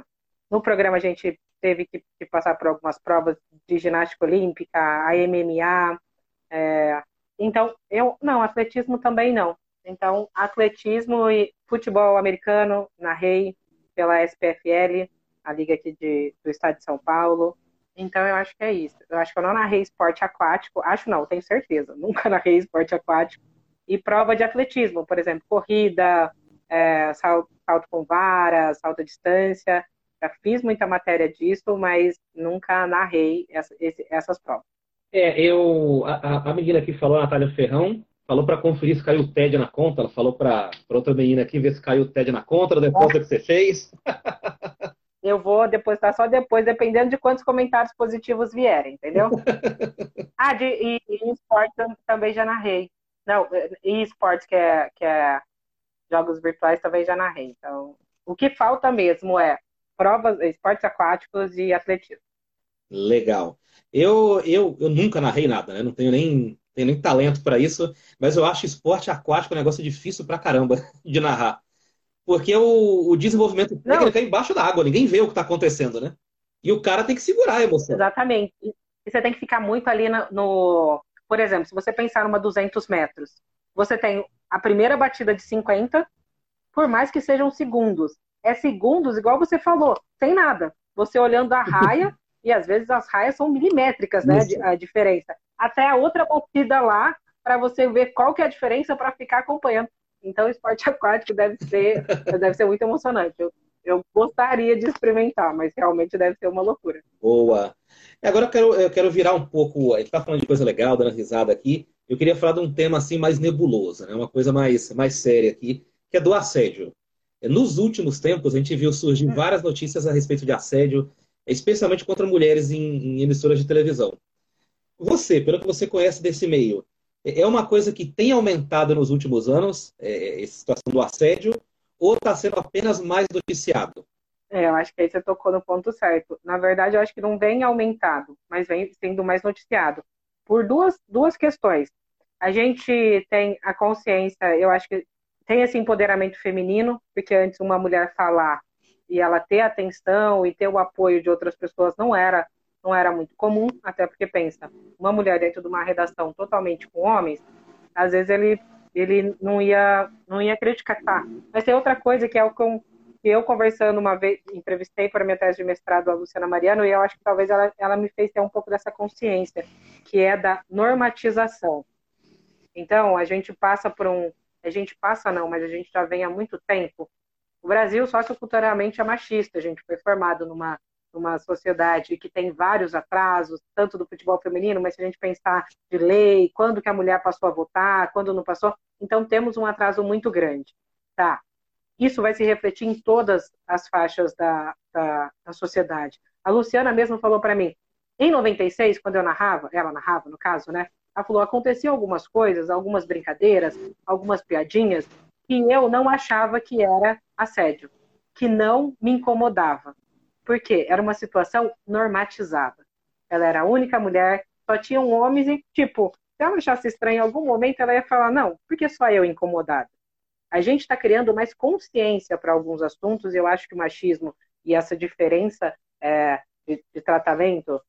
No programa a gente teve que, que, passar por algumas provas de ginástica olímpica, a MMA. É... Então, eu não, atletismo também não. Então, atletismo e futebol americano, narrei pela SPFL, a liga aqui de, do estado de São Paulo. Então, eu acho que é isso. Eu acho que eu não narrei esporte aquático. Acho não, tenho certeza. Nunca narrei esporte aquático. E prova de atletismo, por exemplo, corrida, é, salto, salto com vara, salto à distância. Já fiz muita matéria disso, mas nunca narrei essa, esse, essas provas. É, eu, a, a menina que falou, a Natália Ferrão, falou para conferir se caiu o TED na conta. Ela falou para outra menina aqui ver se caiu o TED na conta, depois é. que você fez. Eu vou depositar só depois, dependendo de quantos comentários positivos vierem, entendeu? ah, de, e, e esporte também já narrei. Não, e esportes que é, que é jogos virtuais também já narrei. Então, o que falta mesmo é provas, esportes aquáticos e atletismo. Legal. Eu, eu, eu nunca narrei nada, né? Não tenho nem, tenho nem talento para isso, mas eu acho esporte aquático um negócio difícil pra caramba de narrar. Porque o, o desenvolvimento técnico é embaixo da água, ninguém vê o que está acontecendo, né? E o cara tem que segurar a emoção. Exatamente. E você tem que ficar muito ali no, no por exemplo, se você pensar numa 200 metros, você tem a primeira batida de 50, por mais que sejam segundos. É segundos, igual você falou, sem nada. Você olhando a raia, e às vezes as raias são milimétricas, né? A diferença. Até a outra batida lá, para você ver qual que é a diferença para ficar acompanhando. Então, esporte aquático deve ser, deve ser muito emocionante. Eu, eu gostaria de experimentar, mas realmente deve ser uma loucura. Boa. Agora eu quero, eu quero virar um pouco. A gente está falando de coisa legal, dando risada aqui. Eu queria falar de um tema assim mais nebuloso, né? uma coisa mais, mais séria aqui, que é do assédio. Nos últimos tempos, a gente viu surgir hum. várias notícias a respeito de assédio, especialmente contra mulheres em, em emissoras de televisão. Você, pelo que você conhece desse meio, é uma coisa que tem aumentado nos últimos anos, é, essa situação do assédio, ou está sendo apenas mais noticiado? É, eu acho que aí você tocou no ponto certo. Na verdade, eu acho que não vem aumentado, mas vem sendo mais noticiado. Por duas, duas questões. A gente tem a consciência, eu acho que tem esse empoderamento feminino, porque antes uma mulher falar e ela ter atenção e ter o apoio de outras pessoas não era não era muito comum, até porque pensa, uma mulher dentro de uma redação totalmente com homens, às vezes ele ele não ia não ia criticar. Mas tem outra coisa que é o que eu que eu conversando uma vez, entrevistei para minha tese de mestrado a Luciana Mariano, e eu acho que talvez ela, ela me fez ter um pouco dessa consciência, que é da normatização. Então, a gente passa por um. A gente passa não, mas a gente já vem há muito tempo. O Brasil, socioculturalmente, é machista. A gente foi formado numa, numa sociedade que tem vários atrasos, tanto do futebol feminino, mas se a gente pensar de lei, quando que a mulher passou a votar, quando não passou, então temos um atraso muito grande. Tá, isso vai se refletir em todas as faixas da, da, da sociedade. A Luciana mesmo falou para mim, em 96, quando eu narrava, ela narrava no caso, né? Ela falou: aconteciam algumas coisas, algumas brincadeiras, algumas piadinhas que eu não achava que era assédio, que não me incomodava. Por quê? Era uma situação normatizada. Ela era a única mulher, só tinham homens e, tipo, se ela achasse estranho em algum momento, ela ia falar: não, porque só eu incomodada. A gente está criando mais consciência para alguns assuntos, e eu acho que o machismo e essa diferença é, de, de tratamento,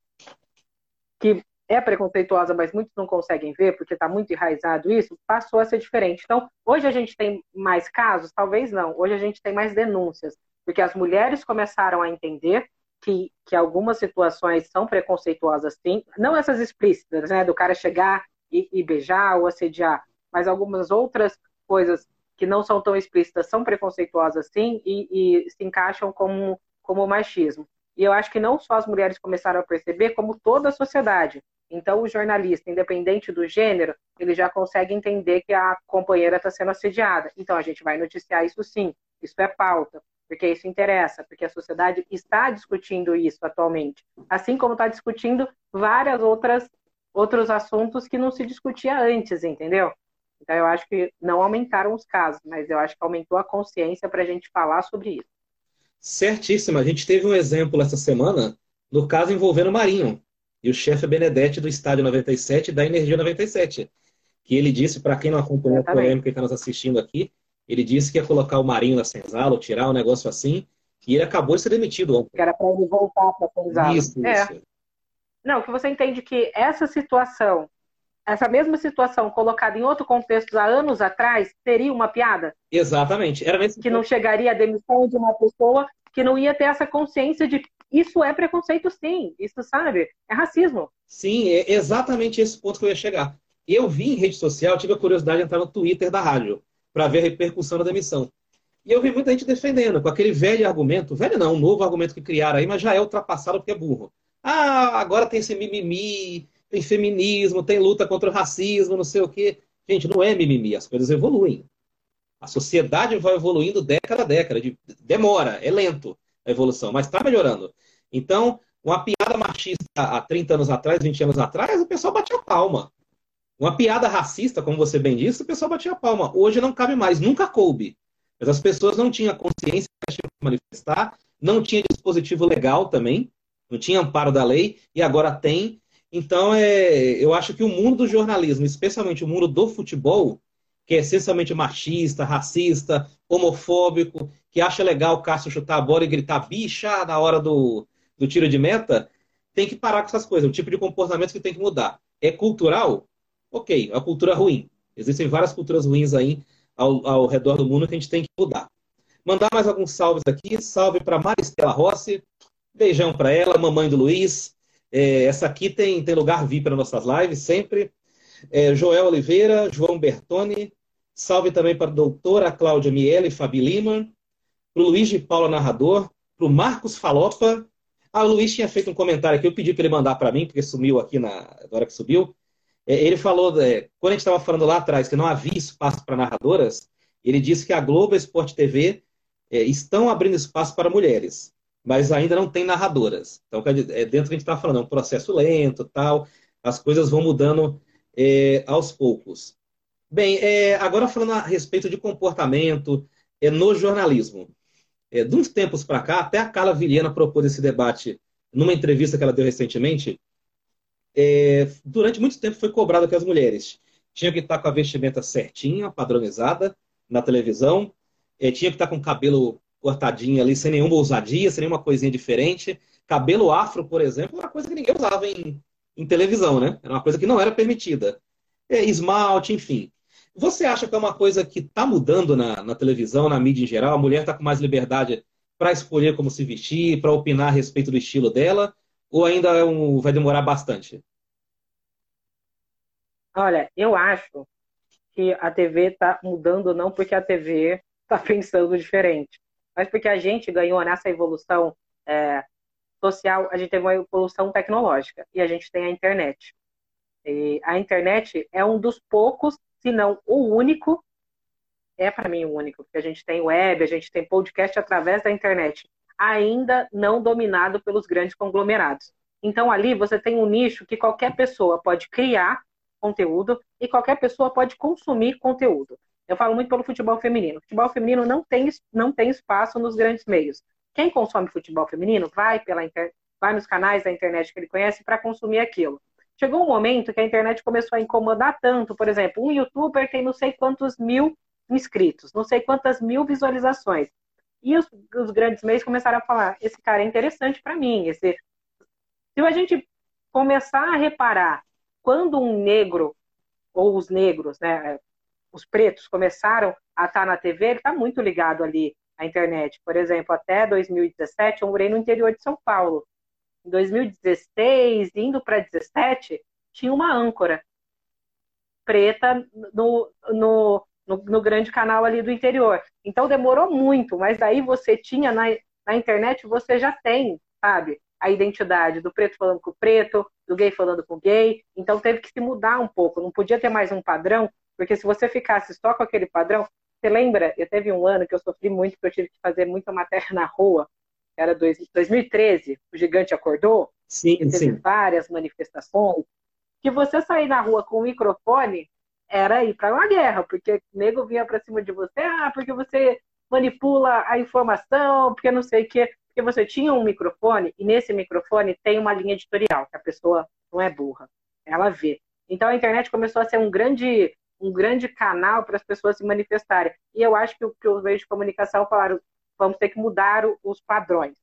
que é preconceituosa, mas muitos não conseguem ver porque está muito enraizado isso, passou a ser diferente. Então, hoje a gente tem mais casos? Talvez não. Hoje a gente tem mais denúncias, porque as mulheres começaram a entender que, que algumas situações são preconceituosas, sim. Não essas explícitas, né, do cara chegar e, e beijar ou assediar, mas algumas outras coisas que não são tão explícitas são preconceituosas, sim, e, e se encaixam como, como machismo. E eu acho que não só as mulheres começaram a perceber, como toda a sociedade. Então, o jornalista, independente do gênero, ele já consegue entender que a companheira está sendo assediada. Então, a gente vai noticiar isso sim. Isso é pauta, porque isso interessa, porque a sociedade está discutindo isso atualmente. Assim como está discutindo várias outras outros assuntos que não se discutia antes, entendeu? Então, eu acho que não aumentaram os casos, mas eu acho que aumentou a consciência para a gente falar sobre isso. Certíssimo. A gente teve um exemplo essa semana no caso envolvendo o Marinho e o chefe Benedetti do Estádio 97 da Energia 97. Que ele disse, para quem não acompanhou a polêmica e está nos assistindo aqui, ele disse que ia colocar o Marinho na senzala, ou tirar um negócio assim, e ele acabou de ser demitido ontem. Que era para ele voltar para a senzala. Isso, é. isso. Não, que você entende que essa situação, essa mesma situação colocada em outro contexto há anos atrás, seria uma piada? Exatamente. Era nesse que não chegaria à demissão de uma pessoa que não ia ter essa consciência de isso é preconceito, sim. Isso, sabe? É racismo. Sim, é exatamente esse ponto que eu ia chegar. Eu vi em rede social, tive a curiosidade de entrar no Twitter da rádio para ver a repercussão da demissão. E eu vi muita gente defendendo, com aquele velho argumento, velho não, um novo argumento que criaram aí, mas já é ultrapassado porque é burro. Ah, agora tem esse mimimi, tem feminismo, tem luta contra o racismo, não sei o quê. Gente, não é mimimi, as coisas evoluem. A sociedade vai evoluindo década a década. De, demora, é lento a evolução, mas está melhorando. Então, uma piada machista há 30 anos atrás, 20 anos atrás, o pessoal batia palma. Uma piada racista, como você bem disse, o pessoal batia palma. Hoje não cabe mais, nunca coube. Mas as pessoas não tinham consciência de manifestar, não tinha dispositivo legal também, não tinha amparo da lei, e agora tem. Então, é, eu acho que o mundo do jornalismo, especialmente o mundo do futebol, que é essencialmente machista, racista, homofóbico, que acha legal o Cássio chutar a bola e gritar bicha na hora do, do tiro de meta, tem que parar com essas coisas. É um tipo de comportamento que tem que mudar. É cultural? Ok, é uma cultura ruim. Existem várias culturas ruins aí ao, ao redor do mundo que a gente tem que mudar. Mandar mais alguns salves aqui. Salve para Maristela Rossi. Beijão para ela, mamãe do Luiz. É, essa aqui tem, tem lugar VIP para nossas lives, sempre. É, Joel Oliveira, João Bertoni. Salve também para a doutora Cláudia Miele, Fabi Lima. Para o Luiz de Paula Narrador. Para o Marcos Falopa. Ah, o Luiz tinha feito um comentário aqui, eu pedi para ele mandar para mim, porque sumiu aqui na hora que subiu. É, ele falou, quando a gente estava falando lá atrás que não havia espaço para narradoras, ele disse que a Globo e a Sport TV é, estão abrindo espaço para mulheres, mas ainda não tem narradoras. Então, é dentro que a gente estava falando, é um processo lento, tal, as coisas vão mudando é, aos poucos. Bem, é, agora falando a respeito de comportamento é, no jornalismo. É, de uns tempos para cá, até a Carla Vilhena propôs esse debate numa entrevista que ela deu recentemente. É, durante muito tempo foi cobrado que as mulheres tinham que estar com a vestimenta certinha, padronizada na televisão, é, tinha que estar com o cabelo cortadinho ali, sem nenhuma ousadia, sem nenhuma coisinha diferente. Cabelo afro, por exemplo, era uma coisa que ninguém usava em, em televisão, né? Era uma coisa que não era permitida. É, esmalte, enfim. Você acha que é uma coisa que está mudando na, na, televisão, na mídia em geral? A mulher está com mais liberdade para escolher como se vestir, para opinar a respeito do estilo dela? Ou ainda é um, vai demorar bastante? Olha, eu acho que a TV está mudando não porque a TV está pensando diferente, mas porque a gente ganhou nessa evolução é, social, a gente teve uma evolução tecnológica e a gente tem a internet. E a internet é um dos poucos, se não o único, é para mim o único, porque a gente tem web, a gente tem podcast através da internet, ainda não dominado pelos grandes conglomerados. Então ali você tem um nicho que qualquer pessoa pode criar conteúdo e qualquer pessoa pode consumir conteúdo. Eu falo muito pelo futebol feminino. Futebol feminino não tem, não tem espaço nos grandes meios. Quem consome futebol feminino vai pela vai nos canais da internet que ele conhece para consumir aquilo. Chegou um momento que a internet começou a incomodar tanto, por exemplo, um youtuber tem não sei quantos mil inscritos, não sei quantas mil visualizações. E os, os grandes meios começaram a falar: esse cara é interessante para mim. Esse... Se a gente começar a reparar quando um negro, ou os negros, né, os pretos, começaram a estar na TV, ele está muito ligado ali à internet. Por exemplo, até 2017, eu morei no interior de São Paulo. Em 2016, indo para 17, tinha uma âncora preta no, no, no, no, grande canal ali do interior. Então demorou muito, mas daí você tinha na, na internet, você já tem, sabe, a identidade do preto falando com o preto, do gay falando com o gay. Então teve que se mudar um pouco, não podia ter mais um padrão, porque se você ficasse só com aquele padrão, você lembra? Eu teve um ano que eu sofri muito, que eu tive que fazer muita matéria na rua, era dois, 2013, o gigante acordou, sim, teve sim. várias manifestações, que você sair na rua com o microfone era ir para uma guerra, porque nego vinha para cima de você, ah, porque você manipula a informação, porque não sei o quê, porque você tinha um microfone e nesse microfone tem uma linha editorial, que a pessoa não é burra, ela vê. Então a internet começou a ser um grande um grande canal para as pessoas se manifestarem. E eu acho que, que os meios de comunicação falaram, vamos ter que mudar os padrões,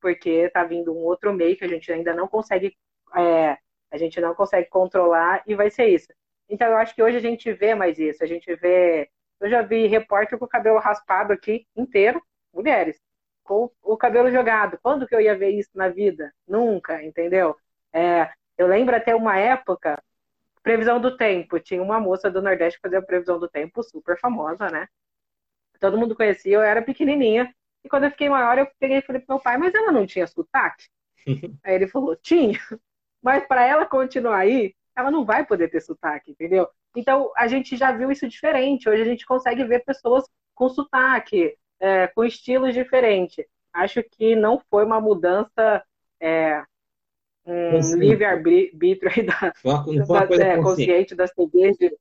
porque está vindo um outro meio que a gente ainda não consegue, é, a gente não consegue controlar e vai ser isso. Então eu acho que hoje a gente vê mais isso. A gente vê. Eu já vi repórter com o cabelo raspado aqui inteiro, mulheres, com o cabelo jogado. Quando que eu ia ver isso na vida? Nunca, entendeu? É, eu lembro até uma época, previsão do tempo. Tinha uma moça do Nordeste que fazia a previsão do tempo, super famosa, né? Todo mundo conhecia, eu era pequenininha. E quando eu fiquei maior, eu peguei e falei pro meu pai, mas ela não tinha sotaque? aí ele falou, tinha. Mas para ela continuar aí, ela não vai poder ter sotaque, entendeu? Então, a gente já viu isso diferente. Hoje a gente consegue ver pessoas com sotaque, é, com estilos diferentes. Acho que não foi uma mudança, é, um livre-arbítrio da, uma, da, é, consciente das TVs de,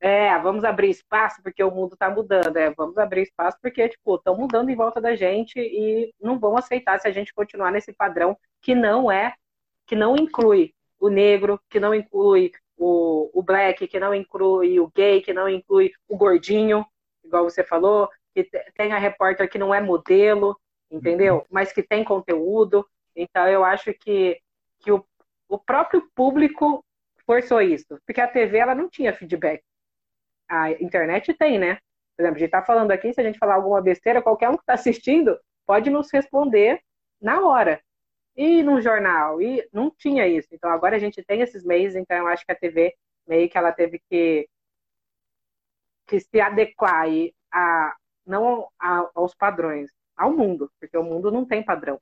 é, vamos abrir espaço porque o mundo está mudando. É, vamos abrir espaço porque, tipo, estão mudando em volta da gente e não vão aceitar se a gente continuar nesse padrão que não é, que não inclui o negro, que não inclui o, o black, que não inclui o gay, que não inclui o gordinho, igual você falou, que tem a repórter que não é modelo, entendeu? Uhum. Mas que tem conteúdo. Então eu acho que, que o, o próprio público forçou isso, porque a TV ela não tinha feedback. A internet tem, né? Por exemplo, a gente está falando aqui, se a gente falar alguma besteira, qualquer um que está assistindo pode nos responder na hora e no jornal, e não tinha isso. Então agora a gente tem esses meios, então eu acho que a TV meio que ela teve que, que se adequar a, não a, aos padrões, ao mundo, porque o mundo não tem padrão.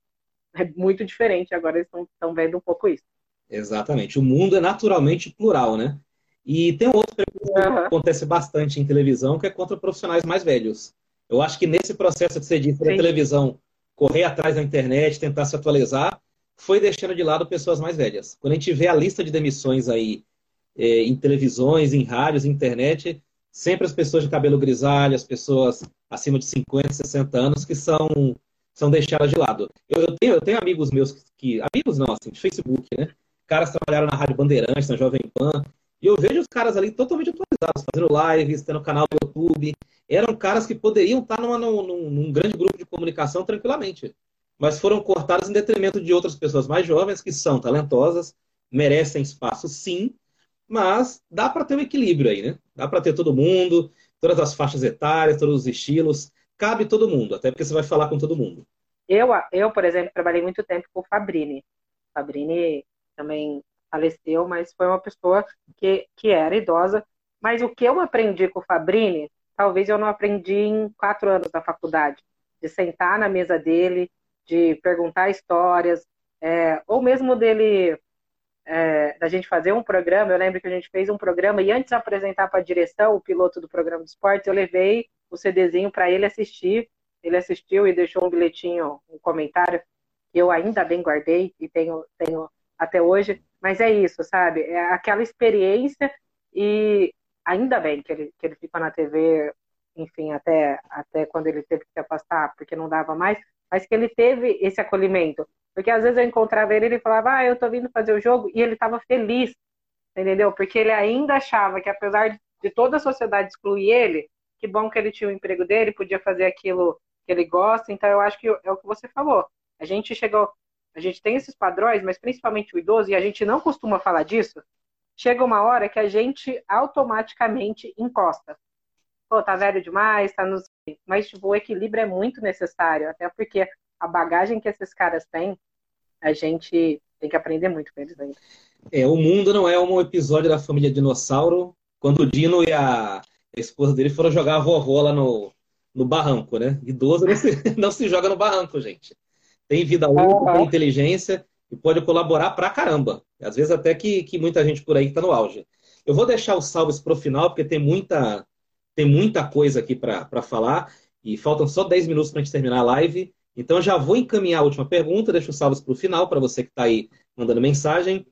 É muito diferente, agora eles estão vendo um pouco isso. Exatamente. O mundo é naturalmente plural, né? E tem um outro que uhum. acontece bastante em televisão, que é contra profissionais mais velhos. Eu acho que nesse processo que você disse da televisão correr atrás da internet, tentar se atualizar, foi deixando de lado pessoas mais velhas. Quando a gente vê a lista de demissões aí é, em televisões, em rádios, internet, sempre as pessoas de cabelo grisalho, as pessoas acima de 50, 60 anos que são, são deixadas de lado. Eu, eu, tenho, eu tenho amigos meus que. Amigos não, assim, de Facebook, né? Caras trabalharam na Rádio Bandeirantes, na Jovem Pan, e eu vejo os caras ali totalmente atualizados, fazendo lives, tendo canal no YouTube. Eram caras que poderiam estar numa, num, num, grande grupo de comunicação tranquilamente. Mas foram cortados em detrimento de outras pessoas mais jovens, que são talentosas, merecem espaço sim, mas dá para ter um equilíbrio aí, né? Dá para ter todo mundo, todas as faixas etárias, todos os estilos. Cabe todo mundo, até porque você vai falar com todo mundo. Eu, eu por exemplo, trabalhei muito tempo com o Fabrini. Fabrini também faleceu, mas foi uma pessoa que, que era idosa. Mas o que eu aprendi com o Fabrini, talvez eu não aprendi em quatro anos da faculdade. De sentar na mesa dele, de perguntar histórias, é, ou mesmo dele, é, da gente fazer um programa. Eu lembro que a gente fez um programa e antes de apresentar para a direção o piloto do programa de esportes, eu levei o CDzinho para ele assistir. Ele assistiu e deixou um bilhetinho, um comentário que eu ainda bem guardei e tenho, tenho até hoje. Mas é isso, sabe? É aquela experiência E ainda bem que ele, que ele ficou na TV, enfim, até, até quando ele teve que se afastar, porque não dava mais, mas que ele teve esse acolhimento. Porque às vezes eu encontrava ele e ele falava, ah, eu tô vindo fazer o jogo, e ele estava feliz, entendeu? Porque ele ainda achava que apesar de toda a sociedade excluir ele, que bom que ele tinha o emprego dele, podia fazer aquilo que ele gosta, então eu acho que é o que você falou. A gente chegou, a gente tem esses padrões, mas principalmente o idoso, e a gente não costuma falar disso, chega uma hora que a gente automaticamente encosta. Pô, tá velho demais, tá nos. Mas, tipo, o equilíbrio é muito necessário, até porque a bagagem que esses caras têm, a gente tem que aprender muito com eles ainda. É, o mundo não é um episódio da família Dinossauro, quando o Dino e a, esposa dele foram jogar a vovó lá no, no barranco, né? Idoso não se, não se joga no barranco, gente. Tem vida útil, tem inteligência e pode colaborar pra caramba. Às vezes até que, que muita gente por aí está no auge. Eu vou deixar os salves para o final, porque tem muita, tem muita coisa aqui para falar e faltam só 10 minutos para a gente terminar a live. Então já vou encaminhar a última pergunta, deixo os salves para o final, para você que está aí mandando mensagem.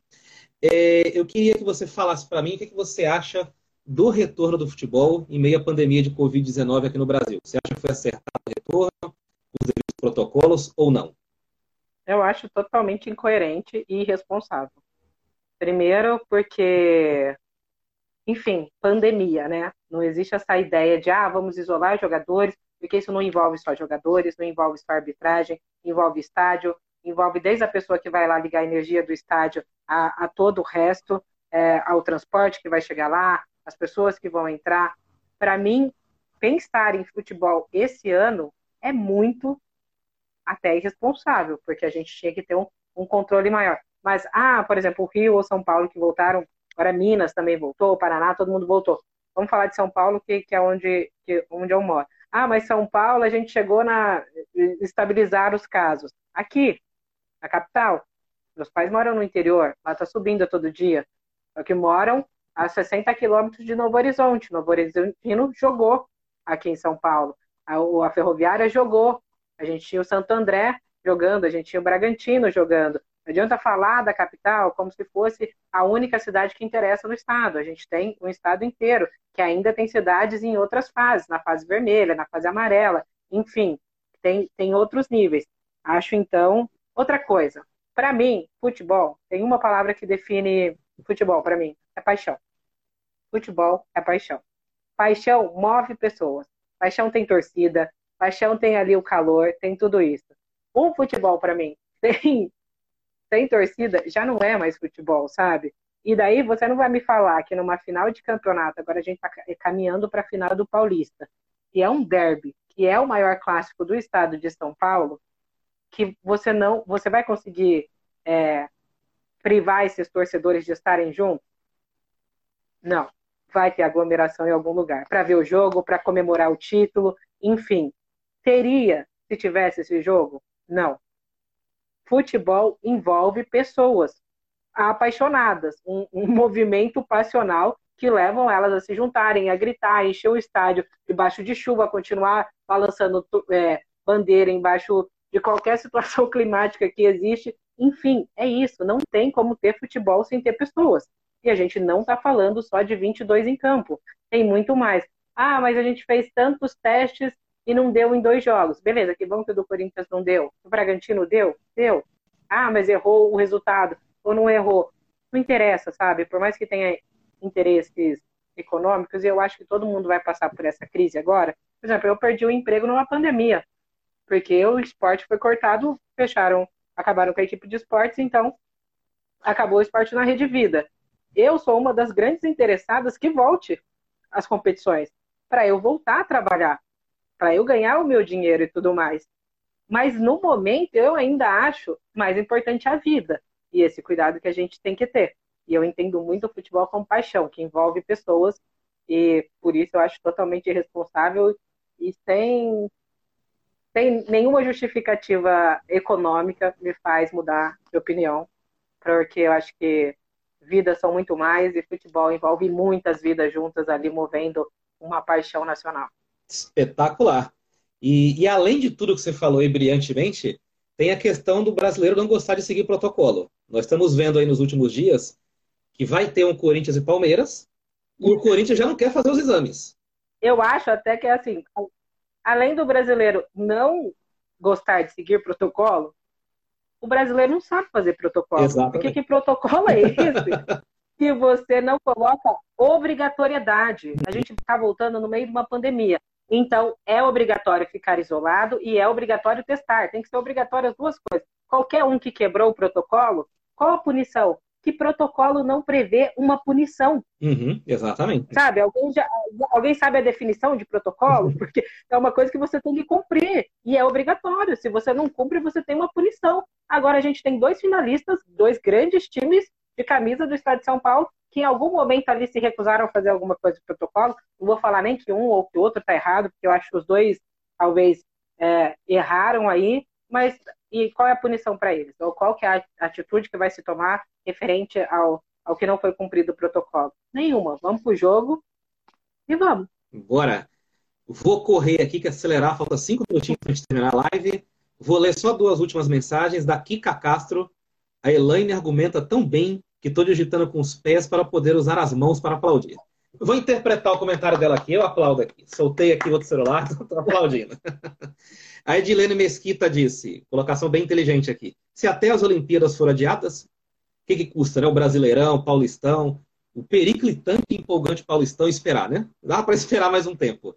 É, eu queria que você falasse para mim o que, que você acha do retorno do futebol em meio à pandemia de Covid-19 aqui no Brasil. Você acha que foi acertado o retorno, os devidos protocolos ou não? Eu acho totalmente incoerente e irresponsável. Primeiro, porque, enfim, pandemia, né? Não existe essa ideia de, ah, vamos isolar jogadores, porque isso não envolve só jogadores, não envolve só arbitragem, envolve estádio, envolve desde a pessoa que vai lá ligar a energia do estádio a, a todo o resto, é, ao transporte que vai chegar lá, as pessoas que vão entrar. Para mim, pensar em futebol esse ano é muito até irresponsável, porque a gente tinha que ter um, um controle maior. Mas, ah, por exemplo, o Rio ou São Paulo que voltaram, agora Minas também voltou, Paraná, todo mundo voltou. Vamos falar de São Paulo, que, que é onde, que, onde eu moro. Ah, mas São Paulo a gente chegou na estabilizar os casos. Aqui, na capital, meus pais moram no interior, lá está subindo todo dia. Só que moram a 60 quilômetros de Novo Horizonte. Novo Horizontino jogou aqui em São Paulo. A, a Ferroviária jogou. A gente tinha o Santo André jogando, a gente tinha o Bragantino jogando. Não adianta falar da capital como se fosse a única cidade que interessa no estado. A gente tem um estado inteiro, que ainda tem cidades em outras fases, na fase vermelha, na fase amarela, enfim, tem, tem outros níveis. Acho então, outra coisa. Para mim, futebol tem uma palavra que define futebol para mim, é paixão. Futebol é paixão. Paixão move pessoas. Paixão tem torcida. Paixão tem ali o calor, tem tudo isso. O futebol, para mim, sem, sem torcida, já não é mais futebol, sabe? E daí você não vai me falar que numa final de campeonato, agora a gente está caminhando para a final do Paulista, que é um derby, que é o maior clássico do estado de São Paulo, que você não, você vai conseguir é, privar esses torcedores de estarem juntos? Não vai ter aglomeração em algum lugar para ver o jogo, para comemorar o título, enfim. Teria se tivesse esse jogo? Não. Futebol envolve pessoas apaixonadas, um, um movimento passional que levam elas a se juntarem, a gritar, a encher o estádio debaixo de chuva, a continuar balançando é, bandeira embaixo de qualquer situação climática que existe. Enfim, é isso. Não tem como ter futebol sem ter pessoas. E a gente não está falando só de 22 em campo, tem muito mais. Ah, mas a gente fez tantos testes e não deu em dois jogos. Beleza, que bom que o do Corinthians não deu. O Bragantino deu? Deu. Ah, mas errou o resultado ou não errou. Não interessa, sabe? Por mais que tenha interesses econômicos, eu acho que todo mundo vai passar por essa crise agora. Por exemplo, eu perdi o emprego numa pandemia, porque o esporte foi cortado, fecharam, acabaram com a equipe de esportes, então acabou o esporte na Rede Vida eu sou uma das grandes interessadas que volte às competições, para eu voltar a trabalhar, para eu ganhar o meu dinheiro e tudo mais. Mas no momento eu ainda acho mais importante a vida e esse cuidado que a gente tem que ter. E eu entendo muito o futebol como paixão, que envolve pessoas, e por isso eu acho totalmente irresponsável e sem, sem nenhuma justificativa econômica me faz mudar de opinião, porque eu acho que vidas são muito mais e futebol envolve muitas vidas juntas ali movendo uma paixão nacional. Espetacular. E, e além de tudo que você falou aí brilhantemente, tem a questão do brasileiro não gostar de seguir protocolo. Nós estamos vendo aí nos últimos dias que vai ter um Corinthians e Palmeiras, E o Corinthians já não quer fazer os exames. Eu acho até que é assim, além do brasileiro não gostar de seguir protocolo, o brasileiro não sabe fazer protocolo. Exatamente. Porque que protocolo é esse? que você não coloca obrigatoriedade. A gente está voltando no meio de uma pandemia. Então, é obrigatório ficar isolado e é obrigatório testar. Tem que ser obrigatório as duas coisas. Qualquer um que quebrou o protocolo, qual a punição? Que protocolo não prevê uma punição? Uhum, exatamente. Sabe? Alguém, já, alguém sabe a definição de protocolo? Porque é uma coisa que você tem que cumprir e é obrigatório. Se você não cumpre, você tem uma punição. Agora a gente tem dois finalistas, dois grandes times de camisa do Estado de São Paulo que em algum momento ali se recusaram a fazer alguma coisa de protocolo. Não vou falar nem que um ou que o outro está errado, porque eu acho que os dois talvez é, erraram aí, mas e qual é a punição para eles? Ou qual que é a atitude que vai se tomar referente ao, ao que não foi cumprido o protocolo? Nenhuma. Vamos para o jogo e vamos. Bora. Vou correr aqui que acelerar, falta cinco minutinhos para gente terminar a live. Vou ler só duas últimas mensagens da Kika Castro. A Elaine argumenta tão bem que estou digitando com os pés para poder usar as mãos para aplaudir. vou interpretar o comentário dela aqui, eu aplaudo aqui. Soltei aqui o outro celular, estou aplaudindo. A Edilene Mesquita disse, colocação bem inteligente aqui, se até as Olimpíadas foram adiadas, o que, que custa, né? O Brasileirão, o Paulistão, o periclitante e empolgante Paulistão esperar, né? Dá para esperar mais um tempo.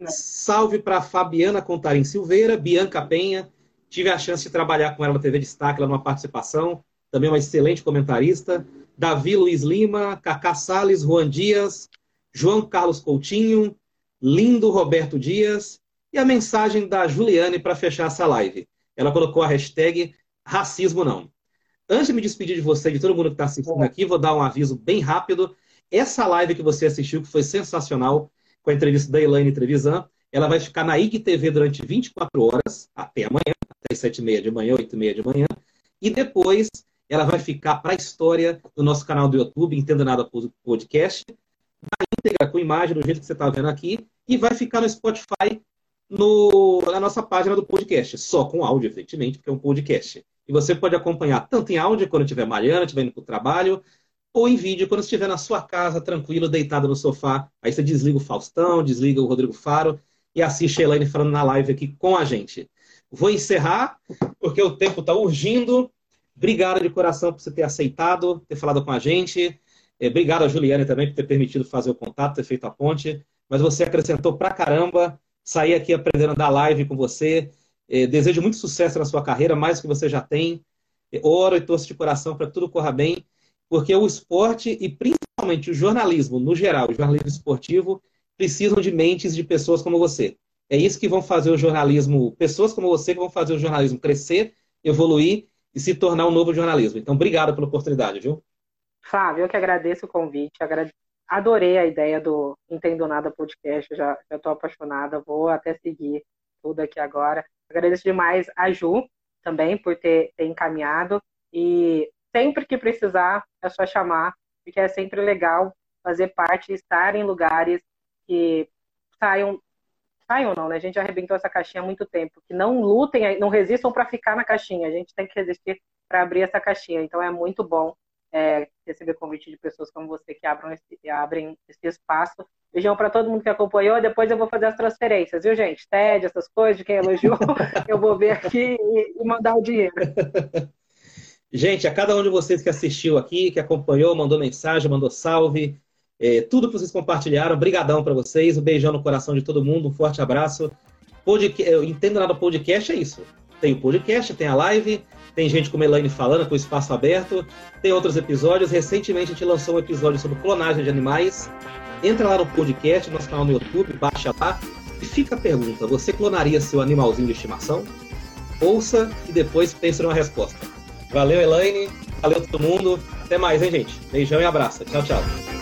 É. Salve para Fabiana Contarim Silveira, Bianca Penha, tive a chance de trabalhar com ela na TV Destaque, lá numa participação também uma excelente comentarista. Davi Luiz Lima, Cacá Salles, Juan Dias, João Carlos Coutinho, Lindo Roberto Dias e a mensagem da Juliane para fechar essa live. Ela colocou a hashtag racismo não. Antes de me despedir de você, de todo mundo que está assistindo aqui, vou dar um aviso bem rápido. Essa live que você assistiu, que foi sensacional, com a entrevista da Elaine Trevisan, ela vai ficar na IGTV durante 24 horas, até amanhã, até 7h30 de manhã, 8h30 de manhã. E depois ela vai ficar para a história do nosso canal do YouTube, Entenda Nada Podcast, na íntegra, com imagem, do jeito que você está vendo aqui, e vai ficar no Spotify, no, na nossa página do podcast, só com áudio, efetivamente, porque é um podcast. E você pode acompanhar tanto em áudio, quando estiver malhando, estiver indo para o trabalho, ou em vídeo, quando estiver na sua casa, tranquilo, deitado no sofá. Aí você desliga o Faustão, desliga o Rodrigo Faro e assiste a Elaine falando na live aqui com a gente. Vou encerrar, porque o tempo está urgindo. Obrigado de coração por você ter aceitado, ter falado com a gente. É, obrigado a Juliane também por ter permitido fazer o contato, ter feito a ponte. Mas você acrescentou pra caramba. Sair aqui aprendendo da live com você. É, desejo muito sucesso na sua carreira, mais do que você já tem. É, oro e torço de coração para tudo corra bem, porque o esporte e principalmente o jornalismo, no geral, o jornalismo esportivo, precisam de mentes de pessoas como você. É isso que vão fazer o jornalismo, pessoas como você que vão fazer o jornalismo crescer, evoluir e se tornar um novo jornalismo. Então, obrigado pela oportunidade, viu? Flávio, eu que agradeço o convite, adorei a ideia do Entendo Nada Podcast, já estou apaixonada, vou até seguir tudo aqui agora. Agradeço demais a Ju também por ter, ter encaminhado e sempre que precisar é só chamar, porque é sempre legal fazer parte, estar em lugares que saiam saiam não, né? A gente já arrebentou essa caixinha há muito tempo. Que não lutem, não resistam para ficar na caixinha. A gente tem que resistir para abrir essa caixinha. Então é muito bom é, receber convite de pessoas como você que abram esse, abrem esse espaço. Beijão para todo mundo que acompanhou. Depois eu vou fazer as transferências, viu, gente? TED, essas coisas, de quem elogiou, eu vou ver aqui e, e mandar o dinheiro. Gente, a cada um de vocês que assistiu aqui, que acompanhou, mandou mensagem, mandou salve, é, tudo que vocês compartilharam, brigadão para vocês, um beijão no coração de todo mundo, um forte abraço. Podcast, eu entendo nada podcast é isso. Tem o podcast, tem a live, tem gente como Elaine falando com o espaço aberto, tem outros episódios. Recentemente a gente lançou um episódio sobre clonagem de animais. Entra lá no podcast, nosso canal no YouTube, baixa lá e fica a pergunta: você clonaria seu animalzinho de estimação? Ouça e depois pense numa resposta. Valeu, Elaine. Valeu todo mundo. Até mais, hein, gente? Beijão e abraço. Tchau, tchau.